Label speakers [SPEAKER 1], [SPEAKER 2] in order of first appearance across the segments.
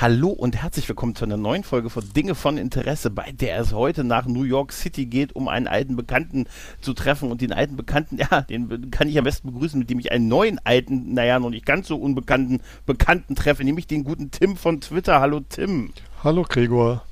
[SPEAKER 1] Hallo und herzlich willkommen zu einer neuen Folge von Dinge von Interesse, bei der es heute nach New York City geht, um einen alten Bekannten zu treffen. Und den alten Bekannten, ja, den kann ich am besten begrüßen, mit dem ich einen neuen alten, naja, noch nicht ganz so unbekannten Bekannten treffe, nämlich den guten Tim von Twitter. Hallo Tim.
[SPEAKER 2] Hallo Gregor.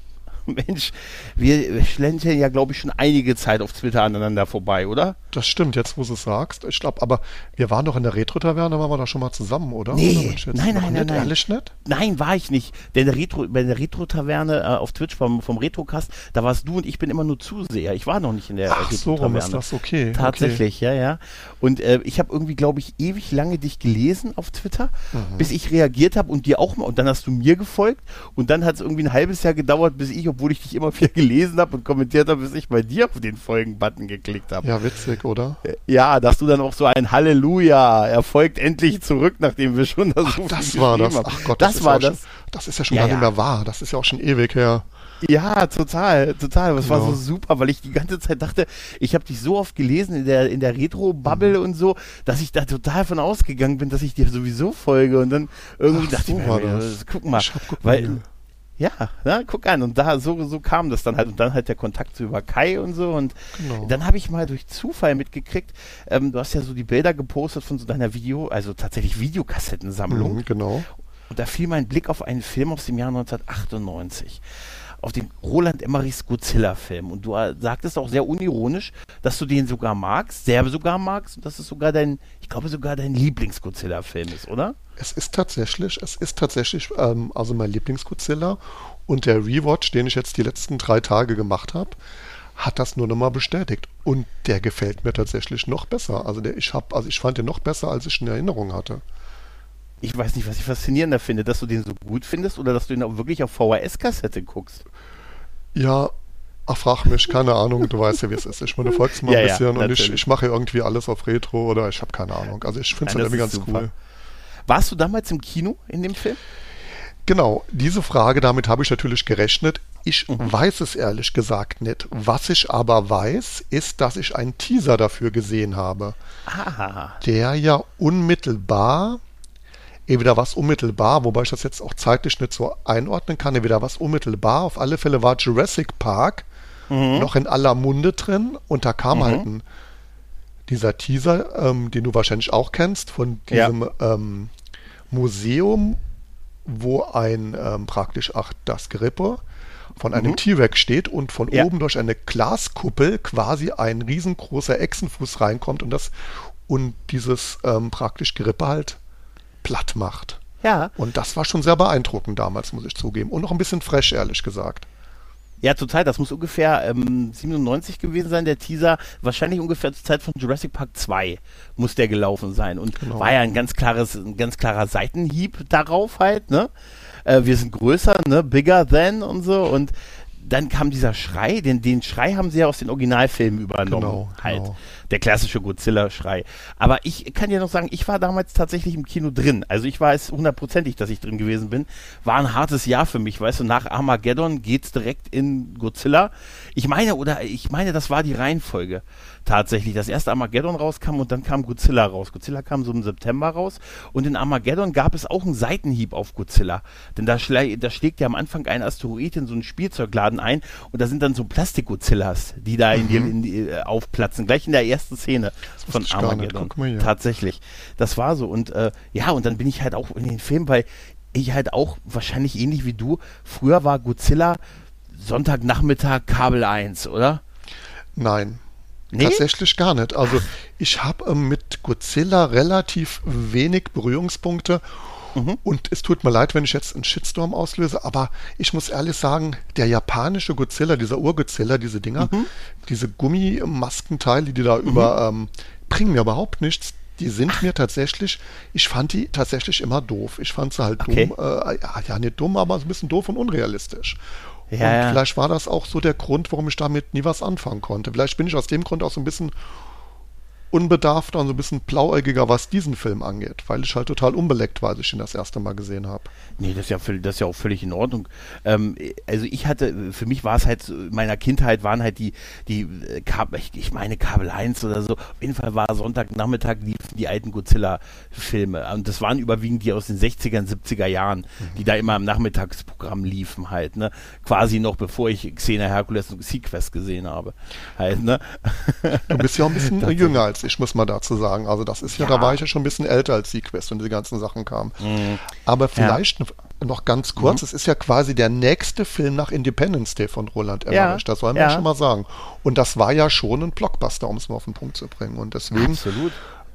[SPEAKER 1] Mensch, wir schlendern ja, glaube ich, schon einige Zeit auf Twitter aneinander vorbei, oder?
[SPEAKER 2] Das stimmt, jetzt wo du es sagst. Ich glaube, aber wir waren doch in der Retro-Taverne, waren wir da schon mal zusammen, oder?
[SPEAKER 1] Nee,
[SPEAKER 2] oder
[SPEAKER 1] nein, nein, nein, nein.
[SPEAKER 2] Ehrlich nicht?
[SPEAKER 1] Nein, war ich nicht. Denn Retro, bei der Retro-Taverne äh, auf Twitch vom, vom Retrocast, da warst du und ich bin immer nur Zuseher. Ich war noch nicht in der
[SPEAKER 2] Ach, so rum ist das, okay.
[SPEAKER 1] Tatsächlich,
[SPEAKER 2] okay.
[SPEAKER 1] ja, ja. Und äh, ich habe irgendwie, glaube ich, ewig lange dich gelesen auf Twitter, mhm. bis ich reagiert habe und dir auch mal, und dann hast du mir gefolgt und dann hat es irgendwie ein halbes Jahr gedauert, bis ich, obwohl ich dich immer viel gelesen habe und kommentiert habe, bis ich bei dir auf den Folgen-Button geklickt habe.
[SPEAKER 2] Ja, witzig, oder?
[SPEAKER 1] Ja, dass du dann auch so ein Halleluja, er folgt endlich zurück, nachdem wir schon
[SPEAKER 2] das Ach, so das war das. Ach Gott, das, das war das. Schon, das ist ja schon ja, gar nicht mehr wahr. Das ist ja auch schon ewig her.
[SPEAKER 1] Ja, total, total. Das genau. war so super, weil ich die ganze Zeit dachte, ich habe dich so oft gelesen in der in der Retro-Bubble mhm. und so, dass ich da total von ausgegangen bin, dass ich dir sowieso folge und dann irgendwie Ach, dachte so ich mir, das. guck mal,
[SPEAKER 2] guck weil
[SPEAKER 1] ja, na, guck an. Und da so, so kam das dann halt. Und dann halt der Kontakt zu über Kai und so. Und genau. dann habe ich mal durch Zufall mitgekriegt, ähm, du hast ja so die Bilder gepostet von so deiner Video, also tatsächlich Videokassettensammlung.
[SPEAKER 2] Mhm, genau.
[SPEAKER 1] Und da fiel mein Blick auf einen Film aus dem Jahr 1998 auf den Roland Emmerichs Godzilla-Film. Und du sagtest auch sehr unironisch, dass du den sogar magst, sehr sogar magst, und dass es sogar dein, ich glaube sogar dein Lieblings-Godzilla-Film ist, oder?
[SPEAKER 2] Es ist tatsächlich, es ist tatsächlich ähm, also mein Lieblings-Godzilla. Und der Rewatch, den ich jetzt die letzten drei Tage gemacht habe, hat das nur nochmal bestätigt. Und der gefällt mir tatsächlich noch besser. Also der, ich habe, also ich fand den noch besser, als ich in Erinnerung hatte
[SPEAKER 1] ich weiß nicht, was ich faszinierender finde, dass du den so gut findest oder dass du ihn auch wirklich auf VHS-Kassette guckst.
[SPEAKER 2] Ja, ach, frag mich, keine Ahnung, du weißt ja, wie es ist. Ich meine, du folgst mal ja, ein bisschen ja, und ich, ich mache irgendwie alles auf Retro oder ich habe keine Ahnung. Also ich finde es irgendwie ganz super. cool.
[SPEAKER 1] Warst du damals im Kino in dem Film?
[SPEAKER 2] Genau, diese Frage, damit habe ich natürlich gerechnet. Ich mhm. weiß es ehrlich gesagt nicht. Was ich aber weiß, ist, dass ich einen Teaser dafür gesehen habe.
[SPEAKER 1] Aha.
[SPEAKER 2] Der ja unmittelbar entweder was unmittelbar, wobei ich das jetzt auch zeitlich nicht so einordnen kann, entweder was unmittelbar. Auf alle Fälle war Jurassic Park mhm. noch in aller Munde drin und da kam mhm. halt ein, dieser Teaser, ähm, den du wahrscheinlich auch kennst, von diesem ja. ähm, Museum, wo ein ähm, praktisch ach, das Gerippe von einem mhm. T-Rex steht und von ja. oben durch eine Glaskuppel quasi ein riesengroßer Echsenfuß reinkommt und das und dieses ähm, praktisch Gerippe halt platt macht.
[SPEAKER 1] Ja.
[SPEAKER 2] Und das war schon sehr beeindruckend damals, muss ich zugeben. Und noch ein bisschen fresh, ehrlich gesagt.
[SPEAKER 1] Ja, total. Das muss ungefähr ähm, 97 gewesen sein, der Teaser. Wahrscheinlich ungefähr zur Zeit von Jurassic Park 2 muss der gelaufen sein. Und genau. war ja ein ganz klares, ein ganz klarer Seitenhieb darauf halt, ne? Äh, wir sind größer, ne? Bigger than und so. Und dann kam dieser Schrei, den, den Schrei haben sie ja aus den Originalfilmen übernommen. Genau, halt. Genau der klassische Godzilla-Schrei. Aber ich kann dir noch sagen, ich war damals tatsächlich im Kino drin. Also ich weiß hundertprozentig, dass ich drin gewesen bin. War ein hartes Jahr für mich, weißt du, nach Armageddon geht's direkt in Godzilla. Ich meine, oder ich meine, das war die Reihenfolge tatsächlich. Das erste Armageddon rauskam und dann kam Godzilla raus. Godzilla kam so im September raus und in Armageddon gab es auch einen Seitenhieb auf Godzilla. Denn da, da schlägt ja am Anfang ein Asteroid in so einen Spielzeugladen ein und da sind dann so Plastik-Godzillas, die da in die, mhm. in die, äh, aufplatzen. Gleich in der ersten Szene von Armageddon. Tatsächlich. Das war so. Und äh, ja, und dann bin ich halt auch in den Film, weil ich halt auch wahrscheinlich ähnlich wie du, früher war Godzilla Sonntagnachmittag Kabel 1, oder?
[SPEAKER 2] Nein, Nee? Tatsächlich gar nicht. Also ich habe ähm, mit Godzilla relativ wenig Berührungspunkte. Mhm. Und es tut mir leid, wenn ich jetzt einen Shitstorm auslöse, aber ich muss ehrlich sagen, der japanische Godzilla, dieser Ur-Godzilla, diese Dinger, mhm. diese Gummimaskenteile, die da mhm. über, ähm, bringen mir überhaupt nichts. Die sind Ach. mir tatsächlich, ich fand die tatsächlich immer doof. Ich fand sie halt okay. dumm, äh, ja, ja, nicht dumm, aber ein bisschen doof und unrealistisch. Ja, und vielleicht war das auch so der Grund, warum ich damit nie was anfangen konnte. Vielleicht bin ich aus dem Grund auch so ein bisschen unbedarfter und so ein bisschen blauäugiger, was diesen Film angeht, weil ich halt total unbeleckt war, als ich ihn das erste Mal gesehen habe.
[SPEAKER 1] Nee, das ist ja, das ist ja auch völlig in Ordnung. Ähm, also ich hatte, für mich war es halt, in meiner Kindheit waren halt die, die äh, ich, ich meine Kabel 1 oder so, auf jeden Fall war Sonntagnachmittag liefen die alten Godzilla-Filme und das waren überwiegend die aus den 60er 70er Jahren, mhm. die da immer im Nachmittagsprogramm liefen halt, ne, quasi noch bevor ich Xena Hercules und Sequest gesehen habe, halt, ne.
[SPEAKER 2] Du bist ja auch ein bisschen jünger als ich, muss man dazu sagen, also das ist ja, ja, da war ich ja schon ein bisschen älter als Sequest und die ganzen Sachen kamen. Mhm. Aber vielleicht ja noch ganz kurz, mhm. es ist ja quasi der nächste Film nach Independence Day von Roland Emmerich, das soll man ja. schon mal sagen. Und das war ja schon ein Blockbuster, um es mal auf den Punkt zu bringen. Und deswegen Absolut.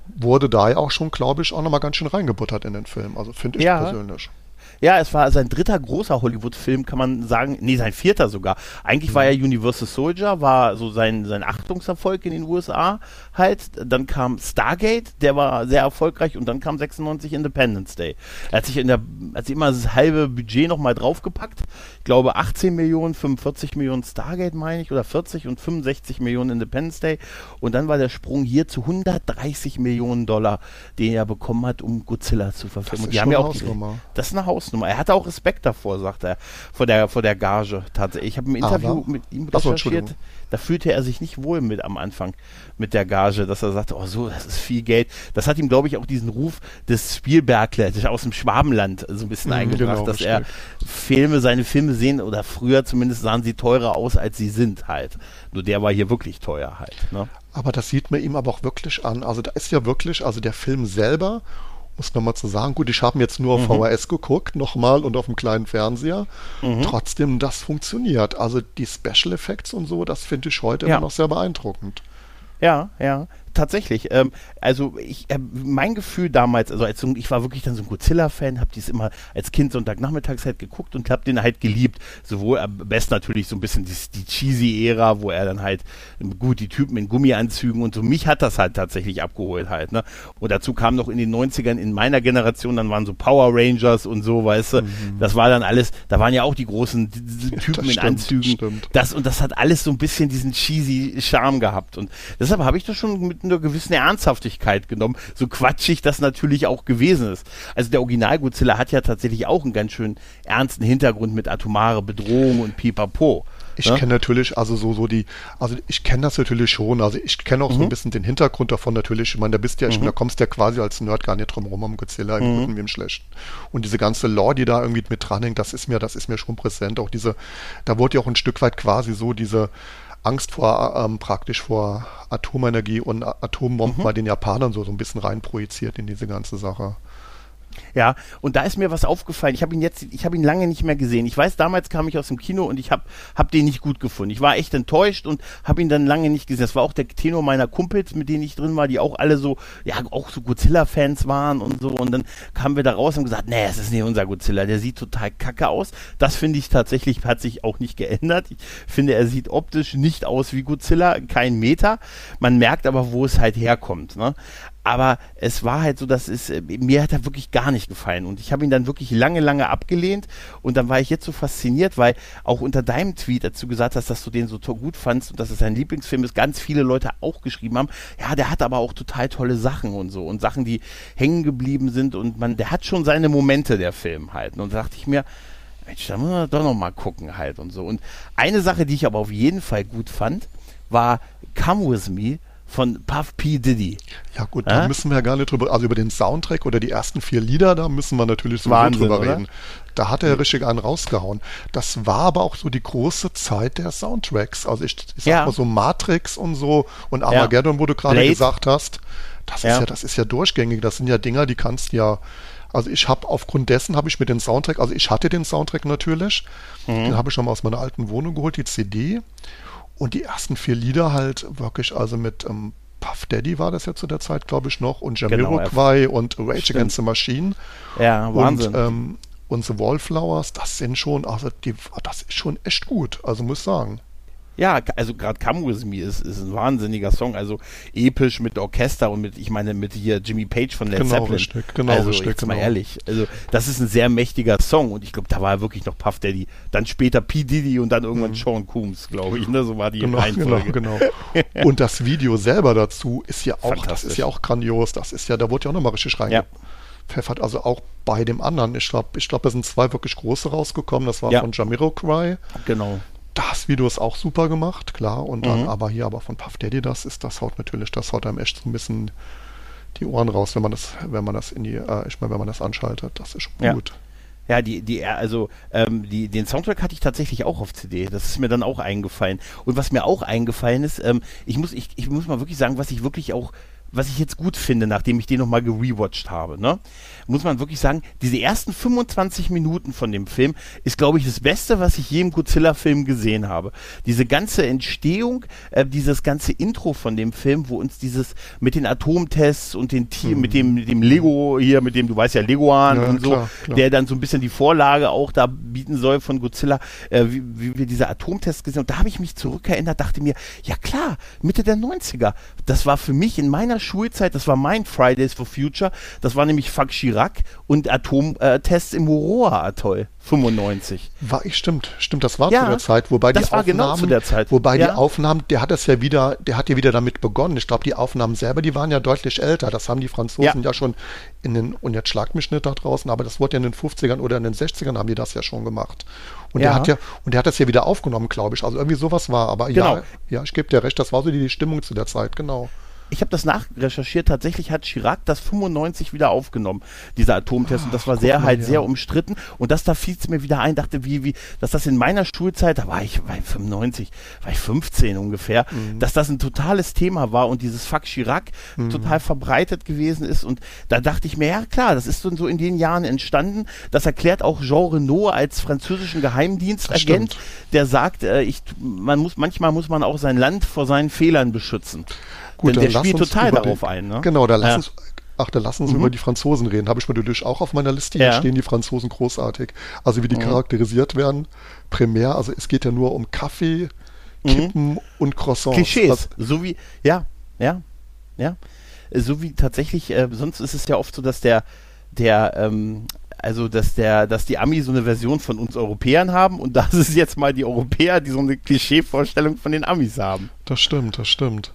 [SPEAKER 2] wurde da ja auch schon, glaube ich, auch nochmal ganz schön reingebuttert in den Film. Also finde ich ja. persönlich.
[SPEAKER 1] Ja, es war sein dritter großer Hollywood-Film, kann man sagen. Nee, sein vierter sogar. Eigentlich mhm. war ja Universal Soldier, war so sein, sein Achtungserfolg in den USA halt. Dann kam Stargate, der war sehr erfolgreich und dann kam 96 Independence Day. Er hat sich in der, hat sich immer das halbe Budget nochmal draufgepackt. Ich glaube 18 Millionen, 45 Millionen Stargate meine ich oder 40 und 65 Millionen Independence Day. Und dann war der Sprung hier zu 130 Millionen Dollar, den er bekommen hat, um Godzilla zu verfilmen. Das ist, ja auch die, das ist eine Hausnummer. Er hatte auch Respekt davor, sagt er, vor der, vor der Gage tatsächlich. Ich habe ein Interview Aber, mit ihm recherchiert da fühlte er sich nicht wohl mit am Anfang mit der Gage, dass er sagte, oh so, das ist viel Geld. Das hat ihm, glaube ich, auch diesen Ruf des Spielberglers aus dem Schwabenland so ein bisschen mhm, eingebracht, genau, dass er Filme, seine Filme sehen, oder früher zumindest sahen sie teurer aus, als sie sind halt. Nur der war hier wirklich teuer halt. Ne?
[SPEAKER 2] Aber das sieht man ihm aber auch wirklich an. Also da ist ja wirklich, also der Film selber muss nochmal zu sagen, gut, ich habe jetzt nur auf mhm. VHS geguckt, nochmal und auf dem kleinen Fernseher. Mhm. Trotzdem, das funktioniert. Also die Special Effects und so, das finde ich heute ja. immer noch sehr beeindruckend.
[SPEAKER 1] Ja, ja tatsächlich. Ähm, also ich, äh, mein Gefühl damals, also als ich war wirklich dann so ein Godzilla-Fan, habe dies immer als Kind Sonntagnachmittags halt geguckt und habe den halt geliebt. Sowohl am besten natürlich so ein bisschen die, die cheesy Ära, wo er dann halt gut die Typen in Gummianzügen und so. Mich hat das halt tatsächlich abgeholt halt. Ne? Und dazu kam noch in den 90ern in meiner Generation, dann waren so Power Rangers und so, weißt du. Mhm. Das war dann alles, da waren ja auch die großen Typen ja, in stimmt, Anzügen. Stimmt. Das und das hat alles so ein bisschen diesen cheesy Charme gehabt. Und deshalb habe ich das schon mit mit einer gewissen Ernsthaftigkeit genommen, so quatschig das natürlich auch gewesen ist. Also der Original Godzilla hat ja tatsächlich auch einen ganz schön ernsten Hintergrund mit atomare Bedrohung und Pipapo.
[SPEAKER 2] Ich ja? kenne natürlich, also so, so die, also ich kenne das natürlich schon, also ich kenne auch mhm. so ein mhm. bisschen den Hintergrund davon natürlich. Ich meine, da bist ja, mhm. da kommst du ja quasi als Nerd gar nicht drum rum um Godzilla im mhm. Guten wie im Schlechten. Und diese ganze Lore, die da irgendwie mit dranhängt, das ist mir, das ist mir schon präsent. Auch diese, da wurde ja auch ein Stück weit quasi so diese, Angst vor ähm, praktisch vor Atomenergie und Atombomben mhm. bei den Japanern so, so ein bisschen reinprojiziert in diese ganze Sache.
[SPEAKER 1] Ja, und da ist mir was aufgefallen. Ich habe ihn jetzt, ich habe ihn lange nicht mehr gesehen. Ich weiß, damals kam ich aus dem Kino und ich habe hab den nicht gut gefunden. Ich war echt enttäuscht und habe ihn dann lange nicht gesehen. Das war auch der Tenor meiner Kumpels, mit denen ich drin war, die auch alle so, ja, auch so Godzilla-Fans waren und so. Und dann kamen wir da raus und gesagt, nee, es ist nicht unser Godzilla. Der sieht total kacke aus. Das finde ich tatsächlich, hat sich auch nicht geändert. Ich finde, er sieht optisch nicht aus wie Godzilla, kein Meter. Man merkt aber, wo es halt herkommt. Ne? Aber es war halt so, dass es äh, mir hat er wirklich gar nicht gefallen. Und ich habe ihn dann wirklich lange, lange abgelehnt. Und dann war ich jetzt so fasziniert, weil auch unter deinem Tweet, du gesagt hast, dass du den so gut fandst und dass es dein Lieblingsfilm ist, ganz viele Leute auch geschrieben haben, ja, der hat aber auch total tolle Sachen und so. Und Sachen, die hängen geblieben sind. Und man, der hat schon seine Momente, der Film halt. Und da dachte ich mir, Mensch, da muss man doch noch mal gucken halt und so. Und eine Sache, die ich aber auf jeden Fall gut fand, war Come With Me von Puff P. Diddy.
[SPEAKER 2] Ja gut, da müssen wir ja gar nicht drüber, also über den Soundtrack oder die ersten vier Lieder, da müssen wir natürlich so drüber oder? reden. Da hat er richtig einen rausgehauen. Das war aber auch so die große Zeit der Soundtracks. Also ich, ich sag ja. mal so Matrix und so und Armageddon, ja. wo du gerade gesagt hast, das ja. ist ja, das ist ja durchgängig. Das sind ja Dinger, die kannst ja also ich habe aufgrund dessen habe ich mir den Soundtrack, also ich hatte den Soundtrack natürlich, mhm. den habe ich schon mal aus meiner alten Wohnung geholt, die CD. Und die ersten vier Lieder halt wirklich, also mit ähm, Puff Daddy war das ja zu der Zeit, glaube ich, noch, und Jamiroquai genau, und Rage Stimmt. Against the Machine.
[SPEAKER 1] Ja, Wahnsinn.
[SPEAKER 2] Und, ähm, und The Wallflowers, das sind schon, also die, das ist schon echt gut, also muss ich sagen.
[SPEAKER 1] Ja, also gerade Come With Me ist, ist ein wahnsinniger Song, also episch mit Orchester und mit, ich meine, mit hier Jimmy Page von Led
[SPEAKER 2] Genau,
[SPEAKER 1] Zeppelin.
[SPEAKER 2] richtig, genau,
[SPEAKER 1] also
[SPEAKER 2] richtig,
[SPEAKER 1] jetzt mal
[SPEAKER 2] genau.
[SPEAKER 1] ehrlich, also das ist ein sehr mächtiger Song und ich glaube, da war wirklich noch Puff Daddy, dann später P. Diddy und dann irgendwann Sean Coombs, glaube ich, ne? so war die
[SPEAKER 2] Mhm. Genau, genau,
[SPEAKER 1] Reihenfolge.
[SPEAKER 2] genau. Und das Video selber dazu ist ja auch, das ist ja auch grandios. Das ist ja, da wurde ja auch nochmal richtig reingepfeffert. Also auch bei dem anderen. Ich glaube, ich glaube, es sind zwei wirklich große rausgekommen. Das war
[SPEAKER 1] Ja.
[SPEAKER 2] von Jamiroquai.
[SPEAKER 1] Genau.
[SPEAKER 2] Das Video ist auch super gemacht, klar. Und dann
[SPEAKER 1] Mhm.
[SPEAKER 2] aber hier aber von Puff Daddy, das ist, das haut natürlich, das haut einem echt so ein bisschen die Ohren raus, wenn man das, wenn man das in die, äh, ich meine, wenn man das anschaltet. Das ist schon
[SPEAKER 1] Ja.
[SPEAKER 2] gut.
[SPEAKER 1] Ja, die, die, also ähm, die, den Soundtrack hatte ich tatsächlich auch auf CD. Das ist mir dann auch eingefallen. Und was mir auch eingefallen ist, ähm, ich muss, ich, ich muss mal wirklich sagen, was ich wirklich auch, was ich jetzt gut finde, nachdem ich den nochmal gerewatcht habe, ne, muss man wirklich sagen, diese ersten 25 Minuten von dem Film ist, glaube ich, das Beste, was ich je im Godzilla-Film gesehen habe. Diese ganze Entstehung, äh, dieses ganze Intro von dem Film, wo uns dieses mit den Atomtests und den Tier, mit dem, mit dem Lego hier, mit dem, du weißt ja, Leguan
[SPEAKER 2] Ja,
[SPEAKER 1] und so,
[SPEAKER 2] klar, klar.
[SPEAKER 1] der dann so ein bisschen die Vorlage auch da bieten soll von Godzilla, äh, wie, wie wir diese Atomtests gesehen haben. Und da habe ich mich zurückerinnert, dachte mir, ja klar, Mitte der 90er. Das war für mich in meiner Schulzeit, das war mein Fridays for Future, das war nämlich Fuck Chirac und Atomtests im Muroa-Atoll, 95.
[SPEAKER 2] War ich, stimmt, stimmt, das war
[SPEAKER 1] Ja,
[SPEAKER 2] zu der Zeit, wobei
[SPEAKER 1] das
[SPEAKER 2] die
[SPEAKER 1] war
[SPEAKER 2] Aufnahmen,
[SPEAKER 1] genau zu der Zeit.
[SPEAKER 2] wobei
[SPEAKER 1] Ja.
[SPEAKER 2] die Aufnahmen, der hat das ja wieder, der hat ja wieder damit begonnen. Ich glaube, die Aufnahmen selber, die waren ja deutlich älter. Das haben die Franzosen ja,
[SPEAKER 1] Ja.
[SPEAKER 2] schon in den, und jetzt schlagt mich nicht da draußen, aber das wurde ja in den 50ern oder in den 60ern haben die das ja schon gemacht. Und der
[SPEAKER 1] Ja.
[SPEAKER 2] hat ja, und der hat das ja wieder aufgenommen, glaube ich. Also irgendwie sowas war, aber
[SPEAKER 1] Genau.
[SPEAKER 2] ja, ja, ich gebe dir recht, das war so die, die Stimmung zu der Zeit, genau.
[SPEAKER 1] Ich habe das nachrecherchiert. Tatsächlich hat Chirac das 95 wieder aufgenommen, dieser Atomtest. Und das war sehr
[SPEAKER 2] mal,
[SPEAKER 1] halt
[SPEAKER 2] ja.
[SPEAKER 1] sehr umstritten. Und das da fiel es mir wieder ein, dachte, wie, wie, dass das in meiner Schulzeit, da war ich, war ich 95, war ich 15 ungefähr,
[SPEAKER 2] Mhm.
[SPEAKER 1] dass das ein totales Thema war und dieses Fuck Chirac
[SPEAKER 2] Mhm.
[SPEAKER 1] total verbreitet gewesen ist. Und da dachte ich mir, ja klar, das ist so in den Jahren entstanden. Das erklärt auch Jean Renault als französischen Geheimdienstagent, der sagt, äh, ich, man muss, manchmal muss man auch sein Land vor seinen Fehlern beschützen.
[SPEAKER 2] Gut,
[SPEAKER 1] Denn der spielt total darauf ein. Ne?
[SPEAKER 2] Genau, da lass uns, ach, da lass uns
[SPEAKER 1] Mhm.
[SPEAKER 2] über die Franzosen reden. Habe ich mir natürlich auch auf meiner Liste. Hier
[SPEAKER 1] Ja.
[SPEAKER 2] stehen die Franzosen großartig. Also wie die
[SPEAKER 1] Mhm.
[SPEAKER 2] charakterisiert werden. Primär, also es geht ja nur um Kaffee, Kippen und Croissants.
[SPEAKER 1] Mhm. Klischees.
[SPEAKER 2] Also,
[SPEAKER 1] so wie, ja, ja, ja. So wie tatsächlich, äh, sonst ist es ja oft so, dass der, der, ähm, also dass der, dass die Amis so eine Version von uns Europäern haben und das ist jetzt mal die Europäer, die so eine Klischeevorstellung von den Amis haben.
[SPEAKER 2] das stimmt, das stimmt.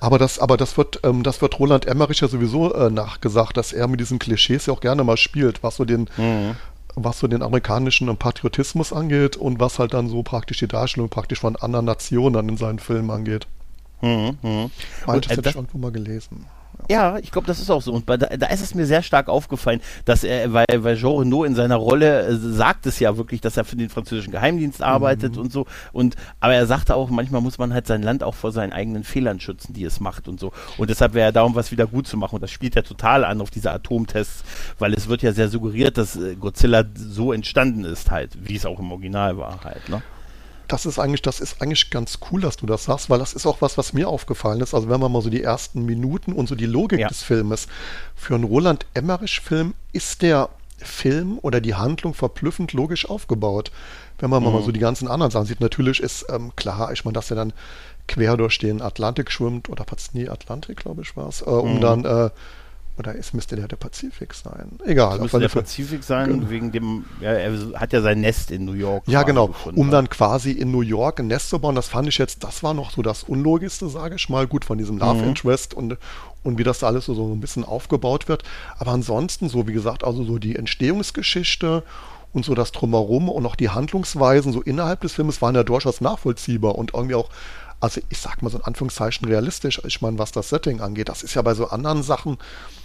[SPEAKER 2] Aber das, aber das wird, ähm, das wird Roland Emmerich ja sowieso äh, nachgesagt, dass er mit diesen Klischees ja auch gerne mal spielt, was so den,
[SPEAKER 1] Mhm.
[SPEAKER 2] was so den amerikanischen Patriotismus angeht und was halt dann so praktisch die Darstellung praktisch von anderen Nationen dann in seinen Filmen angeht.
[SPEAKER 1] Mhm,
[SPEAKER 2] das
[SPEAKER 1] äh,
[SPEAKER 2] hätte ich irgendwo mal gelesen.
[SPEAKER 1] Ja, ich glaube, das ist auch so. Und bei, da, da ist es mir sehr stark aufgefallen, dass er, weil, weil Jean Renault in seiner Rolle äh, sagt es ja wirklich, dass er für den französischen Geheimdienst arbeitet und so. Und aber er sagte auch, manchmal muss man halt sein Land auch vor seinen eigenen Fehlern schützen, die es macht und so. Und deshalb wäre er da, um was wieder gut zu machen. Und das spielt ja total an auf diese Atomtests, weil es wird ja sehr suggeriert, dass äh, Godzilla so entstanden ist, halt, wie es auch im Original war, halt. Ne?
[SPEAKER 2] Das ist eigentlich, das ist eigentlich ganz cool, dass du das sagst, weil das ist auch was, was mir aufgefallen ist. Also wenn man mal so die ersten Minuten und so die Logik
[SPEAKER 1] Ja.
[SPEAKER 2] des Filmes. Für einen Roland Emmerich-Film ist der Film oder die Handlung verblüffend logisch aufgebaut. Wenn man
[SPEAKER 1] Mhm.
[SPEAKER 2] mal so die ganzen anderen Sachen sieht, natürlich ist ähm, klar, ich meine, dass er dann quer durch den Atlantik schwimmt oder was, nee, Atlantik, glaube ich, war es, äh, um
[SPEAKER 1] Mhm.
[SPEAKER 2] dann, äh, oder ist, müsste der der Pazifik sein? Egal. Auf
[SPEAKER 1] müsste der. Pazifik sein,
[SPEAKER 2] Genau.
[SPEAKER 1] wegen dem, ja, er hat ja sein Nest in New York.
[SPEAKER 2] Ja, genau.
[SPEAKER 1] gefunden,
[SPEAKER 2] Um dann quasi in New York ein Nest zu bauen, das fand ich jetzt, das war noch so das Unlogischste, sage ich mal. Gut, von diesem Love
[SPEAKER 1] Mhm.
[SPEAKER 2] Interest und, und wie das da alles so, so ein bisschen aufgebaut wird. Aber ansonsten, so wie gesagt, also so die Entstehungsgeschichte und so das Drumherum und auch die Handlungsweisen so innerhalb des Filmes waren ja durchaus nachvollziehbar und irgendwie auch, also ich sag mal so in Anführungszeichen realistisch. Ich meine, was das Setting angeht, das ist ja bei so anderen Sachen